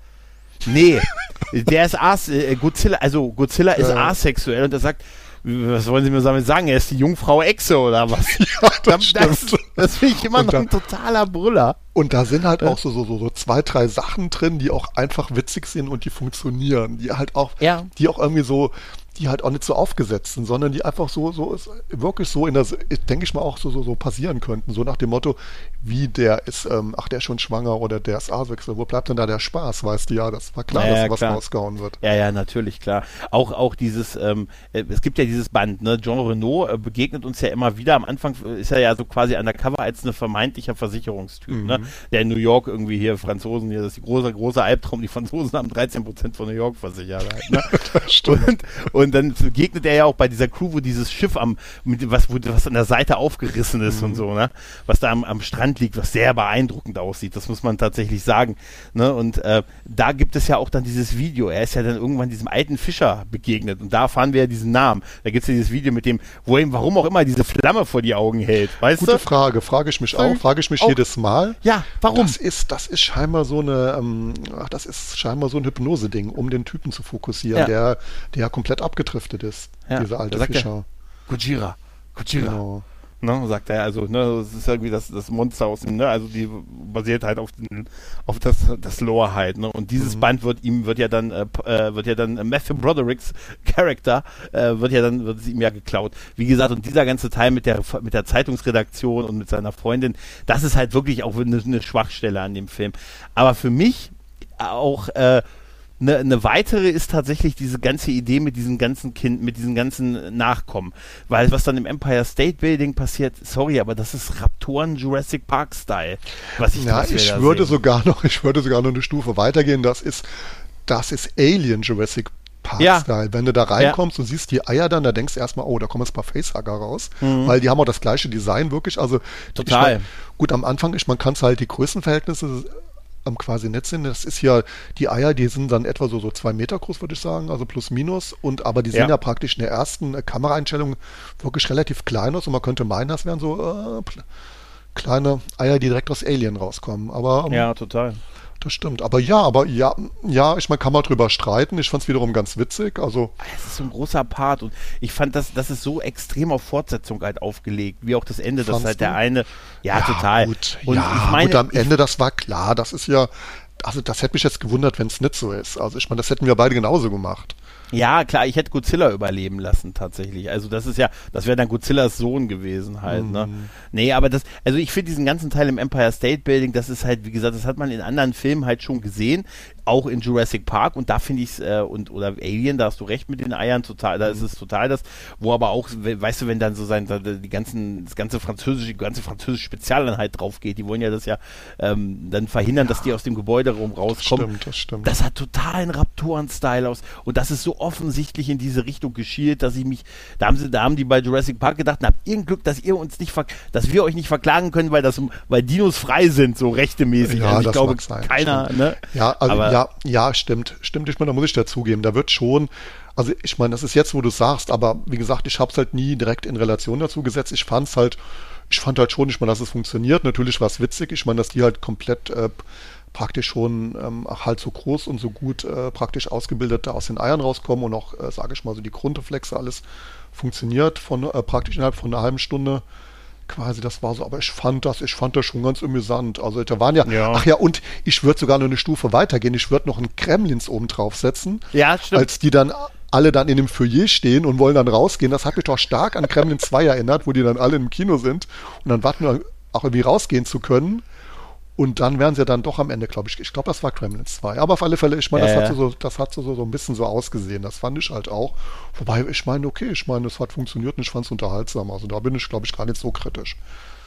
[SPEAKER 1] Nee, der ist as äh, Godzilla, also Godzilla ist asexuell und er sagt, was wollen Sie mir damit sagen? Er ist die Jungfrau Echse oder was?
[SPEAKER 2] Ja, das,
[SPEAKER 1] das, das, das finde ich immer noch da, ein totaler Brüller.
[SPEAKER 2] Und da sind halt auch so, so, so, so zwei, drei Sachen drin, die auch einfach witzig sind und die funktionieren. Die halt auch, ja. die auch irgendwie so, die halt auch nicht so aufgesetzt sind, sondern die einfach so, so ist, wirklich so in der, denke ich mal, auch so, so, so passieren könnten. So nach dem Motto, wie der ist, ähm, ach, der ist schon schwanger oder der ist asexuell. Wo bleibt denn da der Spaß? Weißt du ja, das war klar,
[SPEAKER 1] ja,
[SPEAKER 2] dass
[SPEAKER 1] ja,
[SPEAKER 2] was rausgehauen wird.
[SPEAKER 1] Ja, ja, natürlich, klar. Auch, auch dieses, ähm, äh, es gibt ja dieses Band, ne? Jean Renault äh, begegnet uns ja immer wieder. Am Anfang ist er ja so quasi undercover als eine vermeintlicher Versicherungstyp, ne? mhm. ne? Der in New York irgendwie hier Franzosen, hier, das ist die große, große Albtraum, die Franzosen haben 13 Prozent von New York versichert. Halt, ne? und, und dann begegnet er ja auch bei dieser Crew, wo dieses Schiff am, was, wo, was an der Seite aufgerissen ist mhm. und so, ne? Was da am, am Strand liegt, was sehr beeindruckend aussieht, das muss man tatsächlich sagen. Ne? Und äh, da gibt es ja auch dann dieses Video. Er ist ja dann irgendwann diesem alten Fischer begegnet und da erfahren wir ja diesen Namen. Da gibt es ja dieses Video mit dem, wo ihm warum auch immer diese Flamme vor die Augen hält. Weißt
[SPEAKER 2] Gute
[SPEAKER 1] du?
[SPEAKER 2] Frage, frage ich mich auch, frage ich mich auch. jedes Mal.
[SPEAKER 1] Ja, warum?
[SPEAKER 2] Das ist, das ist scheinbar so eine, ähm, ach, das ist scheinbar so ein Hypnose-Ding, um den Typen zu fokussieren, ja. der, der komplett abgedriftet ist, ja. dieser alte Fischer.
[SPEAKER 1] Gojira. Gojira. Genau. Ne, sagt er, also, ne, das ist irgendwie das, das Monster aus dem, ne, also die basiert halt auf, den, auf das, das Lore halt, ne, und dieses mhm. Band wird ihm, wird ja dann, äh, äh wird ja dann äh, Matthew Brodericks Charakter, äh, wird ja dann, wird es ihm ja geklaut. Wie gesagt, und dieser ganze Teil mit der, mit der Zeitungsredaktion und mit seiner Freundin, das ist halt wirklich auch eine, eine Schwachstelle an dem Film. Aber für mich auch, äh, eine, eine weitere ist tatsächlich diese ganze Idee mit diesen ganzen Kind, mit diesen ganzen Nachkommen. Weil was dann im Empire State Building passiert, sorry, aber das ist Raptoren Jurassic Park Style.
[SPEAKER 2] Was ich ja, ich würde sehen. sogar noch, ich würde sogar noch eine Stufe weitergehen. Das ist, das ist Alien Jurassic Park-Style. Ja. Wenn du da reinkommst ja. und siehst die Eier dann, da denkst du erstmal, oh, da kommen jetzt ein paar Facehugger raus, mhm. weil die haben auch das gleiche Design wirklich. Also
[SPEAKER 1] total.
[SPEAKER 2] Ich mein, gut, am Anfang ist man kann es halt die Größenverhältnisse am quasi nett sind. Das ist ja, die Eier, die sind dann etwa so, so zwei Meter groß, würde ich sagen, also plus minus. Und aber die sehen ja, ja praktisch in der ersten äh, Kameraeinstellung wirklich relativ klein aus und man könnte meinen, das wären so äh, kleine Eier, die direkt aus Alien rauskommen. Aber
[SPEAKER 1] ähm, ja, total.
[SPEAKER 2] Das stimmt. Aber ja, aber ja, ja, ich meine, kann man drüber streiten. Ich fand es wiederum ganz witzig. Also.
[SPEAKER 1] Es ist so ein großer Part und ich fand, das, das ist so extrem auf Fortsetzung halt aufgelegt, wie auch das Ende, das halt der eine. Ja, ja total.
[SPEAKER 2] Gut, und ja, ich meine, gut, am Ende, das war klar. Das ist ja, also das hätte mich jetzt gewundert, wenn es nicht so ist. Also ich meine, das hätten wir beide genauso gemacht.
[SPEAKER 1] Ja, klar, ich hätte Godzilla überleben lassen tatsächlich. Also das ist ja, das wäre dann Godzillas Sohn gewesen halt, ne? mhm. ne? Nee, aber das, also ich finde diesen ganzen Teil im Empire State Building, das ist halt, wie gesagt, das hat man in anderen Filmen halt schon gesehen auch in Jurassic Park und da finde ich es, äh, und oder Alien, da hast du recht mit den Eiern, total, da ist mhm. es total das, wo aber auch, weißt du, wenn dann so sein, die ganzen, das ganze französische, ganze französische Spezialeinheit drauf geht, die wollen ja das ja ähm, dann verhindern, ja. dass die aus dem Gebäuderaum rauskommen.
[SPEAKER 2] Das stimmt, das stimmt.
[SPEAKER 1] Das hat totalen Raptoren-Style aus und das ist so offensichtlich in diese Richtung geschielt, dass ich mich, da haben sie, da haben die bei Jurassic Park gedacht, habt ihr ein Glück, dass ihr uns nicht, dass wir euch nicht verklagen können, weil das, weil Dinos frei sind, so rechtemäßig.
[SPEAKER 2] Ja, also ich glaube, keiner, ne? Ja, also, aber, ja, ja, stimmt, stimmt. Ich meine, da muss ich dazugeben, da wird schon, also ich meine, das ist jetzt, wo du sagst, aber wie gesagt, ich habe es halt nie direkt in Relation dazu gesetzt. Ich fand es halt, ich fand halt schon, ich meine, dass es funktioniert. Natürlich war es witzig. Ich meine, dass die halt komplett äh, praktisch schon ähm, halt so groß und so gut äh, praktisch ausgebildet da aus den Eiern rauskommen und auch, äh, sage ich mal, so die Grundreflexe alles funktioniert von äh, praktisch innerhalb von einer halben Stunde quasi, das war so, aber ich fand das, ich fand das schon ganz amüsant. Also da waren ja, ja. ach ja, und ich würde sogar noch eine Stufe weitergehen, ich würde noch einen Kremlins oben draufsetzen.
[SPEAKER 1] Ja, stimmt.
[SPEAKER 2] Als die dann alle dann in dem Foyer stehen und wollen dann rausgehen. Das hat mich doch stark an Kremlin 2 erinnert, wo die dann alle im Kino sind und dann warten wir auch irgendwie rausgehen zu können. Und dann wären sie dann doch am Ende, glaube ich. Ich glaube, das war Gremlins 2. Aber auf alle Fälle, ich meine, das, äh. hat so, das hat so, so ein bisschen so ausgesehen. Das fand ich halt auch. Wobei, ich meine, okay, ich meine, es hat funktioniert und ich fand es unterhaltsam. Also da bin ich, glaube ich, gar nicht so kritisch.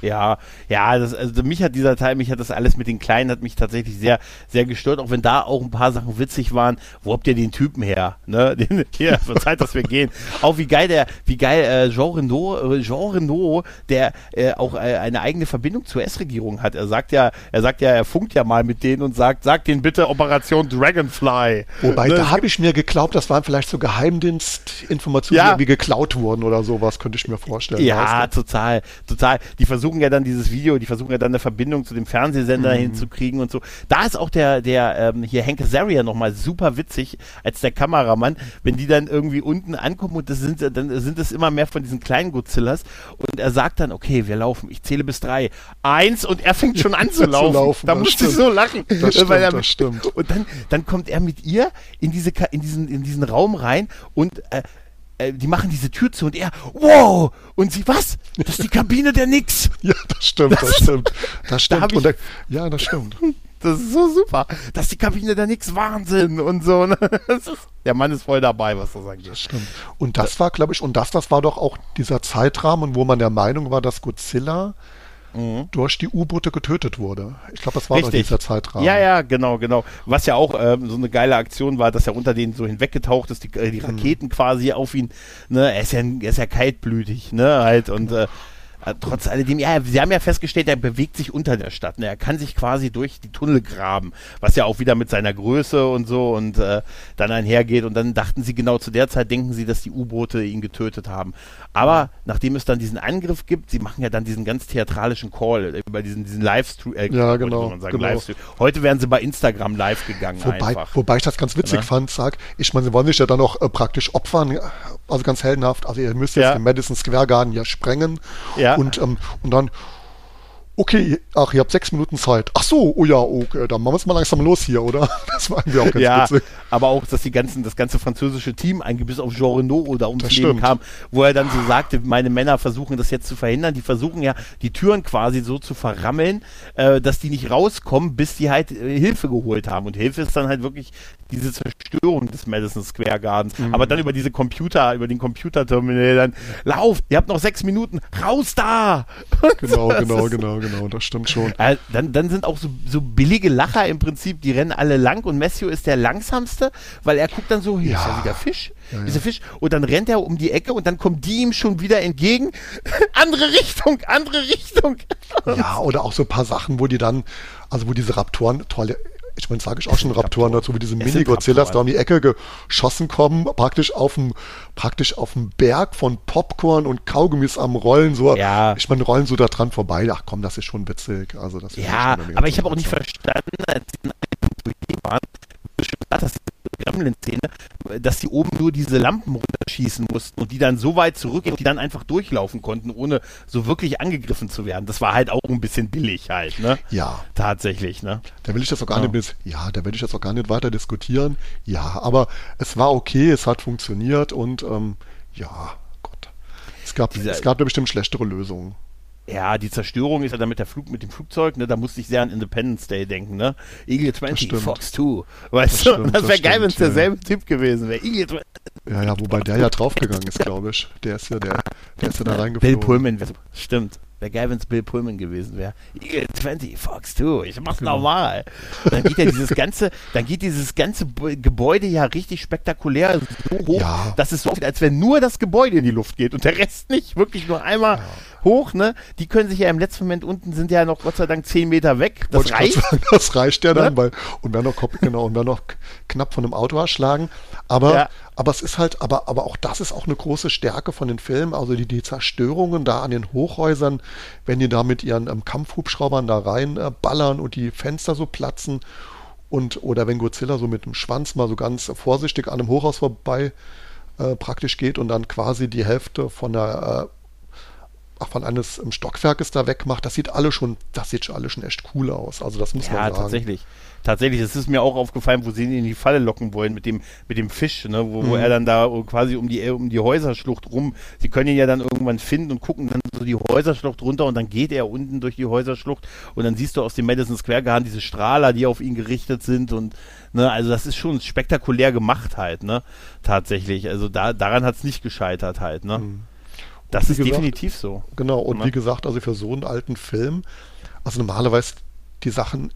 [SPEAKER 1] Ja, ja, das, also mich hat dieser Teil, mich hat das alles mit den Kleinen, hat mich tatsächlich sehr, sehr gestört, auch wenn da auch ein paar Sachen witzig waren. Wo habt ihr den Typen her? Ne? Den, hier, wird Zeit, dass wir gehen. Auch wie geil der, wie geil äh, Jean Renault, äh, Jean Renault, der äh, auch äh, eine eigene Verbindung zur S-Regierung hat. Er sagt ja, er sagt ja, er funkt ja mal mit denen und sagt, sagt denen bitte Operation Dragonfly.
[SPEAKER 2] Wobei, ne? da habe ich mir geglaubt, das waren vielleicht so Geheimdienstinformationen, ja. die irgendwie geklaut wurden oder sowas, könnte ich mir vorstellen.
[SPEAKER 1] Ja, weißt du? total, total. Die versuchen versuchen ja dann dieses Video, die versuchen ja dann eine Verbindung zu dem Fernsehsender mhm. hinzukriegen und so. Da ist auch der, der ähm, hier Henke Zaria nochmal super witzig als der Kameramann, wenn die dann irgendwie unten ankommen und das sind dann sind es immer mehr von diesen kleinen Godzillas und er sagt dann, okay, wir laufen, ich zähle bis drei. Eins und er fängt schon an zu laufen. zu laufen da musste ich so lachen.
[SPEAKER 2] Das stimmt, er, das stimmt.
[SPEAKER 1] Und dann, dann kommt er mit ihr in diese in diesen in diesen Raum rein und äh, äh, die machen diese Tür zu und er, wow! Und sie, was? Das ist die Kabine der Nix.
[SPEAKER 2] Ja, das stimmt, das, das stimmt. Das stimmt. Da der, ja, das stimmt.
[SPEAKER 1] Das ist so super. Das ist die Kabine der Nix, Wahnsinn und so. Ne? Ist, der Mann ist voll dabei, was das angeht. Das
[SPEAKER 2] stimmt. Und das war, glaube ich, und das, das war doch auch dieser Zeitrahmen, wo man der Meinung war, dass Godzilla mhm. durch die U-Boote getötet wurde. Ich glaube, das war Richtig. dieser Zeitrahmen.
[SPEAKER 1] Ja, ja, genau, genau. Was ja auch ähm, so eine geile Aktion war, dass er unter denen so hinweggetaucht ist, die, äh, die mhm. Raketen mhm. quasi auf ihn, ne, er ist ja, er ist ja kaltblütig, ne, halt, und äh, trotz alledem, ja, sie haben ja festgestellt, er bewegt sich unter der Stadt. Ne? Er kann sich quasi durch die Tunnel graben, was ja auch wieder mit seiner Größe und so und äh, dann einhergeht. Und dann dachten sie genau zu der Zeit, denken sie, dass die U-Boote ihn getötet haben. Aber nachdem es dann diesen Angriff gibt, sie machen ja dann diesen ganz theatralischen Call über diesen, diesen Livestream. Äh,
[SPEAKER 2] ja, genau. Sagen, genau.
[SPEAKER 1] Livestream. Heute wären sie bei Instagram live gegangen.
[SPEAKER 2] Wobei, wobei ich das ganz witzig ja. fand, sag, ich meine, sie wollen sich ja dann auch äh, praktisch opfern, also ganz heldenhaft. Also ihr müsst jetzt ja. den Madison Square Garden ja sprengen. Ja. Und, ähm, und dann okay, ach, ihr habt sechs Minuten Zeit. Ach so, oh ja, okay, dann machen wir es mal langsam los hier, oder?
[SPEAKER 1] Das war irgendwie auch ganz ja, witzig. aber auch, dass die ganzen, das ganze französische Team eigentlich bis auf Jean Renault oder ums das Leben stimmt. kam, wo er dann so sagte, meine Männer versuchen das jetzt zu verhindern. Die versuchen ja, die Türen quasi so zu verrammeln, äh, dass die nicht rauskommen, bis die halt äh, Hilfe geholt haben. Und Hilfe ist dann halt wirklich diese Zerstörung des Madison Square Gardens. Mhm. Aber dann über diese Computer, über den Computerterminal dann, lauft, ihr habt noch sechs Minuten, raus da!
[SPEAKER 2] Genau, genau, genau, genau, das stimmt schon.
[SPEAKER 1] Äh, dann, dann sind auch so, so billige Lacher im Prinzip, die rennen alle lang und Matthew ist der langsamste, weil er guckt dann so, hier ja. ist ja wieder Fisch. Ja, ja. Dieser Fisch. Und dann rennt er um die Ecke und dann kommt die ihm schon wieder entgegen. andere Richtung, andere Richtung.
[SPEAKER 2] ja, oder auch so ein paar Sachen, wo die dann, also wo diese Raptoren, tolle, ich meine, sage ich auch schon Raptoren dazu, wie diese Mini-Godzillas da um die Ecke geschossen kommen, praktisch auf dem, praktisch auf dem Berg von Popcorn und Kaugummis am Rollen, so,
[SPEAKER 1] ja.
[SPEAKER 2] ich meine, rollen so da dran vorbei. Ach komm, das ist schon witzig. Also das
[SPEAKER 1] ja, aber ich habe auch nicht verstanden, als die waren, dass Gremlin-Szene, dass die oben nur diese Lampen runterschießen mussten und die dann so weit zurück und die dann einfach durchlaufen konnten, ohne so wirklich angegriffen zu werden. Das war halt auch ein bisschen billig halt, ne?
[SPEAKER 2] Ja.
[SPEAKER 1] Tatsächlich, ne?
[SPEAKER 2] Da will ich das auch gar ja. nicht, ja, da will ich jetzt auch gar nicht weiter diskutieren. Ja, aber es war okay, es hat funktioniert und ähm, ja, Gott. Es gab, Diese, es gab bestimmt schlechtere Lösungen.
[SPEAKER 1] Ja, die Zerstörung ist ja dann mit, der Flug, mit dem Flugzeug, ne? Da musste ich sehr an Independence Day denken, ne? Eagle 20, Fox 2. Weißt das du? Stimmt, das wäre geil, wenn es derselbe ja. Typ gewesen wäre. Eagle 20.
[SPEAKER 2] Ja, ja, wobei der ja draufgegangen ist, glaube ich. Der ist ja der, der ist ja da reingeflogen.
[SPEAKER 1] Bill Pullman, stimmt. Wäre geil, wenn es Bill Pullman gewesen wäre. Eagle 20, Fox 2, ich mach's genau. normal. Dann geht ja dieses ganze, dann geht dieses ganze Gebäude ja richtig spektakulär so hoch, ja. dass es so aussieht, als wenn nur das Gebäude in die Luft geht und der Rest nicht. Wirklich nur einmal. Ja hoch, ne? Die können sich ja im letzten Moment unten sind ja noch Gott sei Dank 10 Meter weg.
[SPEAKER 2] Das reicht. Sagen, das reicht ja dann, ne? weil, und dann noch, genau, und dann noch knapp von einem Auto erschlagen. Aber, ja. aber es ist halt, aber, aber auch das ist auch eine große Stärke von den Filmen. Also die, die Zerstörungen da an den Hochhäusern, wenn die da mit ihren ähm, Kampfhubschraubern da rein äh, ballern und die Fenster so platzen und, oder wenn Godzilla so mit dem Schwanz mal so ganz vorsichtig an einem Hochhaus vorbei äh, praktisch geht und dann quasi die Hälfte von der äh, von eines Stockwerkes da wegmacht, das sieht alle schon, das sieht schon alle schon echt cool aus. Also das muss ja, man sagen.
[SPEAKER 1] Ja, tatsächlich. Tatsächlich, das ist mir auch aufgefallen, wo sie ihn in die Falle locken wollen mit dem, mit dem Fisch, ne? wo, mhm. wo er dann da quasi um die, um die Häuserschlucht rum, sie können ihn ja dann irgendwann finden und gucken dann so die Häuserschlucht runter und dann geht er unten durch die Häuserschlucht und dann siehst du aus dem Madison Square Garden diese Strahler, die auf ihn gerichtet sind und ne, also das ist schon spektakulär gemacht halt, ne? Tatsächlich. Also da, daran hat es nicht gescheitert halt, ne? Mhm. Das ist gesagt, definitiv so.
[SPEAKER 2] Genau, und ja. wie gesagt, also für so einen alten Film, also normalerweise die Sachen,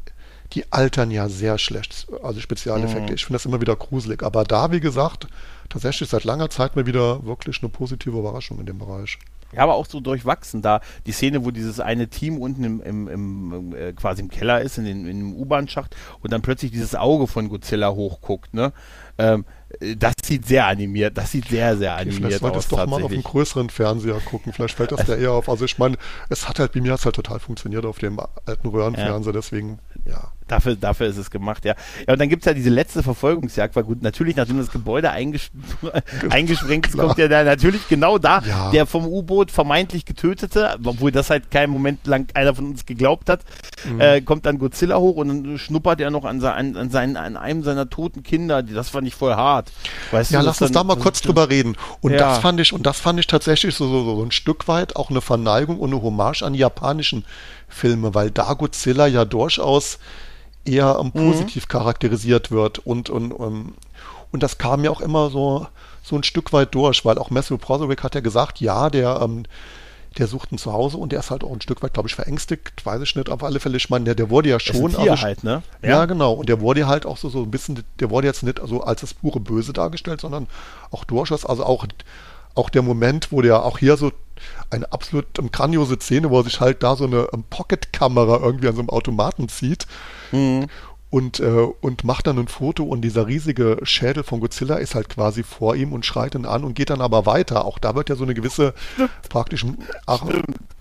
[SPEAKER 2] die altern ja sehr schlecht, also Spezialeffekte. Mhm. Ich finde das immer wieder gruselig. Aber da, wie gesagt, tatsächlich seit langer Zeit mal wieder wirklich eine positive Überraschung in dem Bereich.
[SPEAKER 1] Ja, aber auch so durchwachsen. Da die Szene, wo dieses eine Team unten im, im, im äh, quasi im Keller ist, in, den, in dem U-Bahn-Schacht und dann plötzlich dieses Auge von Godzilla hochguckt, ne? Ähm, das sieht sehr animiert, das sieht sehr, sehr okay, animiert
[SPEAKER 2] vielleicht aus. Vielleicht doch mal auf einem größeren Fernseher gucken, vielleicht fällt das da eher auf. Also ich meine, es hat halt, bei mir hat es halt total funktioniert auf dem alten Röhrenfernseher, ja. deswegen, ja.
[SPEAKER 1] Dafür, dafür ist es gemacht, ja. Ja, und dann gibt es ja diese letzte Verfolgungsjagd, weil gut, natürlich, nachdem das Gebäude einges eingesprengt ist, kommt ja da natürlich genau da, ja. der vom U-Boot vermeintlich getötete, obwohl das halt keinen Moment lang einer von uns geglaubt hat, mhm. äh, kommt dann Godzilla hoch und dann schnuppert er noch an, an, an, seinen, an einem seiner toten Kinder. Das fand ich voll hart.
[SPEAKER 2] Weißt ja, du, lass uns da mal kurz drüber reden. Und ja. das fand ich, und das fand ich tatsächlich so, so, so ein Stück weit auch eine Verneigung und eine Hommage an die japanischen Filme, weil da Godzilla ja durchaus eher um, mhm. positiv mhm. charakterisiert wird und, und, und, und das kam ja auch immer so, so ein Stück weit durch, weil auch Matthew Broderick hat ja gesagt, ja, der, ähm, der sucht ein Zuhause und der ist halt auch ein Stück weit, glaube ich, verängstigt, weiß ich nicht, auf alle Fälle, ich meine, der, der wurde ja schon.
[SPEAKER 1] Das also, halt, ne?
[SPEAKER 2] Ja. ja. genau. Und der wurde halt auch so, so ein bisschen, der wurde jetzt nicht so als das pure Böse dargestellt, sondern auch durchaus, also auch, auch der Moment, wo der auch hier so eine absolut grandiose Szene, wo er sich halt da so eine um, Pocket-Kamera irgendwie an so einem Automaten zieht. Mhm und, äh, und macht dann ein Foto und dieser riesige Schädel von Godzilla ist halt quasi vor ihm und schreit ihn an und geht dann aber weiter. Auch da wird ja so eine gewisse praktisch, ach,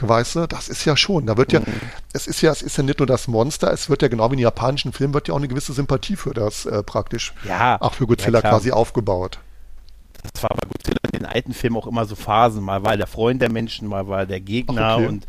[SPEAKER 2] weißt das ist ja schon, da wird ja, mhm. es ist ja, es ist ja nicht nur das Monster, es wird ja genau wie in japanischen Filmen wird ja auch eine gewisse Sympathie für das äh, praktisch,
[SPEAKER 1] ja,
[SPEAKER 2] auch für Godzilla
[SPEAKER 1] ja,
[SPEAKER 2] quasi aufgebaut.
[SPEAKER 1] Das war bei Godzilla in den alten Filmen auch immer so Phasen. Mal war er der Freund der Menschen, mal war er der Gegner okay. und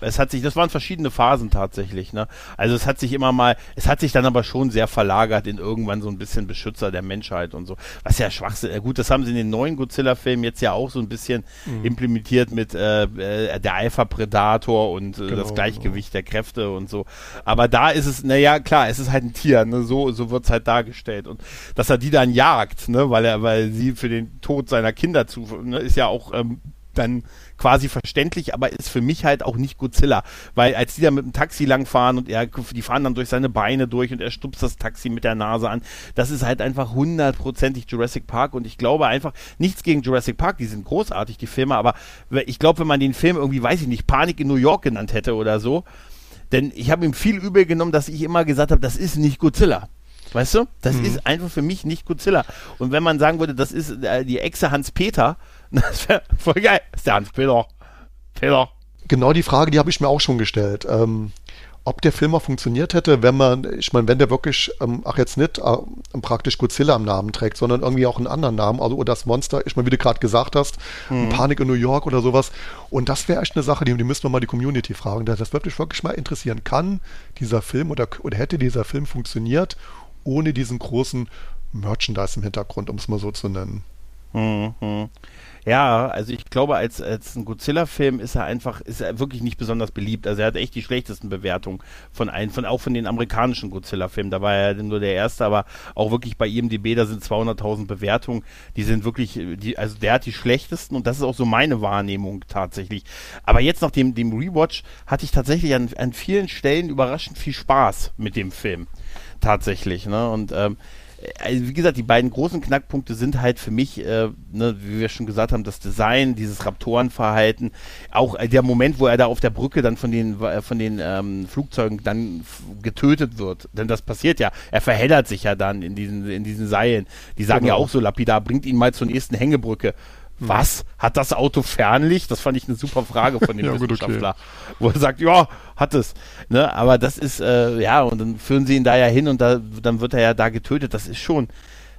[SPEAKER 1] es hat sich, das waren verschiedene Phasen tatsächlich. Ne? Also es hat sich immer mal, es hat sich dann aber schon sehr verlagert in irgendwann so ein bisschen Beschützer der Menschheit und so. Was ja Schwachsinn. Gut, das haben sie in den neuen Godzilla-Filmen jetzt ja auch so ein bisschen mhm. implementiert mit äh, äh der Alpha-Predator und äh, genau, das Gleichgewicht genau. der Kräfte und so. Aber da ist es, naja, klar, es ist halt ein Tier, ne? so, so wird es halt dargestellt. Und dass er die dann jagt, ne? weil er, weil sie für den Tod seiner Kinder zu, ne? ist ja auch ähm, dann quasi verständlich, aber ist für mich halt auch nicht Godzilla, weil als die da mit dem Taxi langfahren und er, die fahren dann durch seine Beine durch und er stupst das Taxi mit der Nase an, das ist halt einfach hundertprozentig Jurassic Park und ich glaube einfach, nichts gegen Jurassic Park, die sind großartig, die Filme, aber ich glaube, wenn man den Film irgendwie, weiß ich nicht, Panik in New York genannt hätte oder so, denn ich habe ihm viel übel genommen, dass ich immer gesagt habe, das ist nicht Godzilla. Weißt du? Das mhm. ist einfach für mich nicht Godzilla. Und wenn man sagen würde, das ist äh, die Echse Hans-Peter, das wäre voll geil. Das ist der Hans-Peter. Peter.
[SPEAKER 2] Genau die Frage, die habe ich mir auch schon gestellt. Ähm, ob der Film auch funktioniert hätte, wenn man, ich meine, wenn der wirklich, ähm, ach jetzt nicht äh, praktisch Godzilla im Namen trägt, sondern irgendwie auch einen anderen Namen, also oder das Monster, ich meine, wie du gerade gesagt hast, mhm. Panik in New York oder sowas. Und das wäre echt eine Sache, die, die müssten wir mal die Community fragen. Das würde mich wirklich mal interessieren. Kann dieser Film oder, oder hätte dieser Film funktioniert ohne diesen großen Merchandise im Hintergrund, um es mal so zu nennen.
[SPEAKER 1] Mhm. Ja, also ich glaube, als, als ein Godzilla-Film ist er einfach, ist er wirklich nicht besonders beliebt. Also er hat echt die schlechtesten Bewertungen von allen, von, auch von den amerikanischen Godzilla-Filmen. Da war er nur der erste, aber auch wirklich bei IMDb, da sind 200.000 Bewertungen. Die sind wirklich, die, also der hat die schlechtesten und das ist auch so meine Wahrnehmung tatsächlich. Aber jetzt nach dem, dem Rewatch hatte ich tatsächlich an, an vielen Stellen überraschend viel Spaß mit dem Film tatsächlich. Ne? Und ähm, also wie gesagt, die beiden großen Knackpunkte sind halt für mich, äh, ne, wie wir schon gesagt haben, das Design, dieses Raptorenverhalten, auch äh, der Moment, wo er da auf der Brücke dann von den äh, von den ähm, Flugzeugen dann getötet wird, denn das passiert ja. Er verheddert sich ja dann in diesen in diesen Seilen. Die sagen genau. ja auch so lapidar, bringt ihn mal zur nächsten Hängebrücke. Was? Hat das Auto Fernlicht? Das fand ich eine super Frage von dem ja, Wissenschaftler. okay. Wo er sagt, ja, hat es. Ne? Aber das ist, äh, ja, und dann führen sie ihn da ja hin und da, dann wird er ja da getötet. Das ist schon,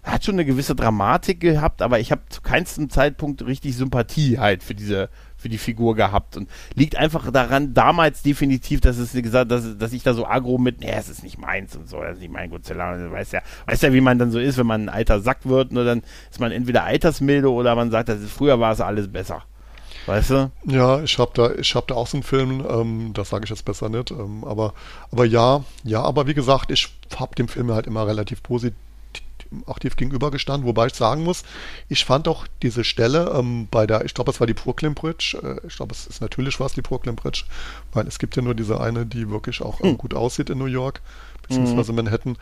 [SPEAKER 1] hat schon eine gewisse Dramatik gehabt, aber ich habe zu keinem Zeitpunkt richtig Sympathie halt für diese für die Figur gehabt und liegt einfach daran, damals definitiv, dass es gesagt, dass, dass ich da so agro mit, nee, es ist nicht meins und so, das ist nicht mein Godzilla, und weiß ja, weiß ja, wie man dann so ist, wenn man ein alter Sack wird, nur dann ist man entweder altersmilde oder man sagt, das ist, früher war es alles besser. Weißt du?
[SPEAKER 2] Ja, ich habe da, habe da auch so einen Film, ähm, das sage ich jetzt besser nicht, ähm, aber, aber ja, ja, aber wie gesagt, ich habe dem Film halt immer relativ positiv aktiv gegenübergestanden, wobei ich sagen muss, ich fand auch diese Stelle ähm, bei der, ich glaube, es war die Brooklyn Bridge, äh, ich glaube, es ist natürlich was die Brooklyn Bridge, weil es gibt ja nur diese eine, die wirklich auch äh, gut aussieht in New York, beziehungsweise mhm. Manhattan.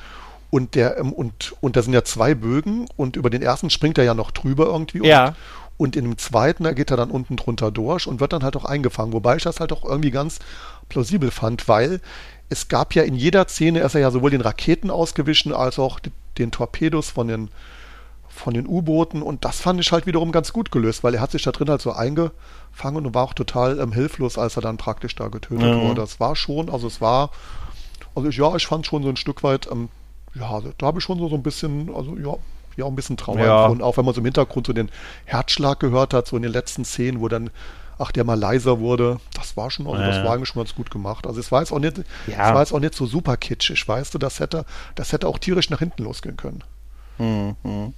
[SPEAKER 2] Und der, ähm, und, und da sind ja zwei Bögen und über den ersten springt er ja noch drüber irgendwie.
[SPEAKER 1] Ja.
[SPEAKER 2] Und, und in dem zweiten, da geht er dann unten drunter durch und wird dann halt auch eingefangen. Wobei ich das halt auch irgendwie ganz plausibel fand, weil es gab ja in jeder Szene, ist er ja sowohl den Raketen ausgewichen als auch den Torpedos von den, von den U-Booten und das fand ich halt wiederum ganz gut gelöst, weil er hat sich da drin halt so eingefangen und war auch total ähm, hilflos, als er dann praktisch da getötet mhm. wurde. Das war schon, also es war, also ich, ja, ich fand schon so ein Stück weit, ähm, ja, da habe ich schon so, so ein bisschen, also ja, ja, ein bisschen Trauer ja. empfunden, auch wenn man so im Hintergrund so den Herzschlag gehört hat, so in den letzten Szenen, wo dann ach, der mal leiser wurde. Das war schon, also, das war eigentlich schon ganz gut gemacht. Also es war jetzt auch nicht, ja. es war jetzt auch nicht so super kitschig, weißt du, das hätte, das hätte auch tierisch nach hinten losgehen können.
[SPEAKER 1] Mhm.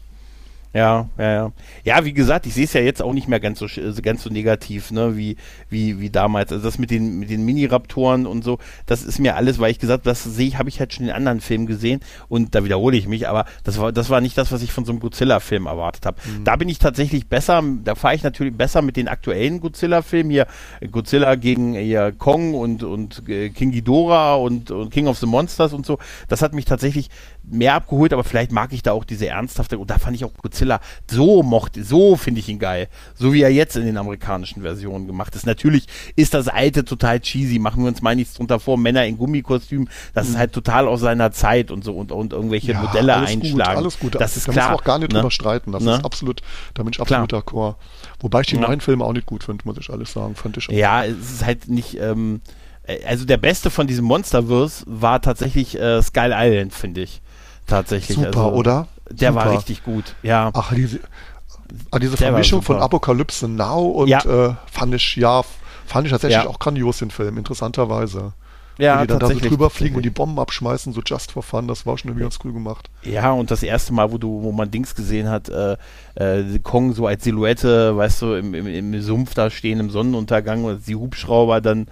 [SPEAKER 1] Ja, ja, ja. Ja, wie gesagt, ich sehe es ja jetzt auch nicht mehr ganz so ganz so negativ, ne, wie wie wie damals. Also das mit den mit den Mini-Raptoren und so, das ist mir alles, weil ich gesagt, das sehe ich, habe ich halt schon in anderen Filmen gesehen und da wiederhole ich mich, aber das war das war nicht das, was ich von so einem Godzilla-Film erwartet habe. Mhm. Da bin ich tatsächlich besser, da fahre ich natürlich besser mit den aktuellen Godzilla-Filmen hier, Godzilla gegen hier Kong und und äh, King Ghidorah und, und King of the Monsters und so. Das hat mich tatsächlich mehr abgeholt, aber vielleicht mag ich da auch diese ernsthafte und da fand ich auch Godzilla so mochte, so finde ich ihn geil, so wie er jetzt in den amerikanischen Versionen gemacht ist. Natürlich ist das alte total cheesy, machen wir uns mal nichts drunter vor, Männer in Gummikostüm, das mhm. ist halt total aus seiner Zeit und so und, und irgendwelche ja, Modelle
[SPEAKER 2] alles
[SPEAKER 1] einschlagen.
[SPEAKER 2] Gut, alles gut,
[SPEAKER 1] das ist
[SPEAKER 2] da
[SPEAKER 1] klar.
[SPEAKER 2] Da muss auch gar nicht ne? drüber streiten, das ne? ist absolut, da bin ich absolut d'accord. Wobei ich die ja. neuen Filme auch nicht gut finde, muss ich alles sagen, fand ich auch.
[SPEAKER 1] Ja, es ist halt nicht, ähm, äh, also der beste von diesem Monsterverse war tatsächlich äh, Skull Island, finde ich tatsächlich.
[SPEAKER 2] Super,
[SPEAKER 1] also,
[SPEAKER 2] oder?
[SPEAKER 1] Der
[SPEAKER 2] Super.
[SPEAKER 1] war richtig gut, ja.
[SPEAKER 2] Ach, diese, Ah, diese Vermischung von Apokalypse Now und ja. äh, fand ich, ja, fand ich tatsächlich ja. auch grandios, den Film, interessanterweise. Ja, Wo die dann da so drüber fliegen und die Bomben abschmeißen, so just for fun, das war schon irgendwie ganz cool gemacht.
[SPEAKER 1] Ja, und das erste Mal, wo du, wo man Dings gesehen hat, äh, äh, Kong so als Silhouette, weißt du, im, im, im Sumpf da stehen, im Sonnenuntergang und die Hubschrauber dann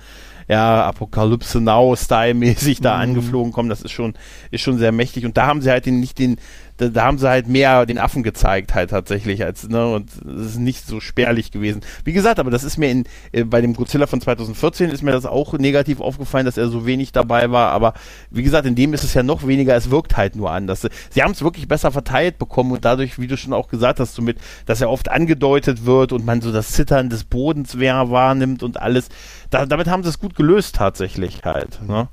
[SPEAKER 1] ja, Apokalypse Now Style-mäßig da mhm. angeflogen kommen, das ist schon, ist schon sehr mächtig. Und da haben sie halt den, nicht den, da, da, haben sie halt mehr den Affen gezeigt halt tatsächlich als ne und es ist nicht so spärlich gewesen. Wie gesagt, aber das ist mir in äh, bei dem Godzilla von 2014 ist mir das auch negativ aufgefallen, dass er so wenig dabei war, aber wie gesagt, in dem ist es ja noch weniger, es wirkt halt nur anders. Sie haben es wirklich besser verteilt bekommen und dadurch, wie du schon auch gesagt hast, somit, dass er oft angedeutet wird und man so das Zittern des Bodens wahrnimmt und alles. Da, damit haben sie es gut gelöst tatsächlich halt. Ne?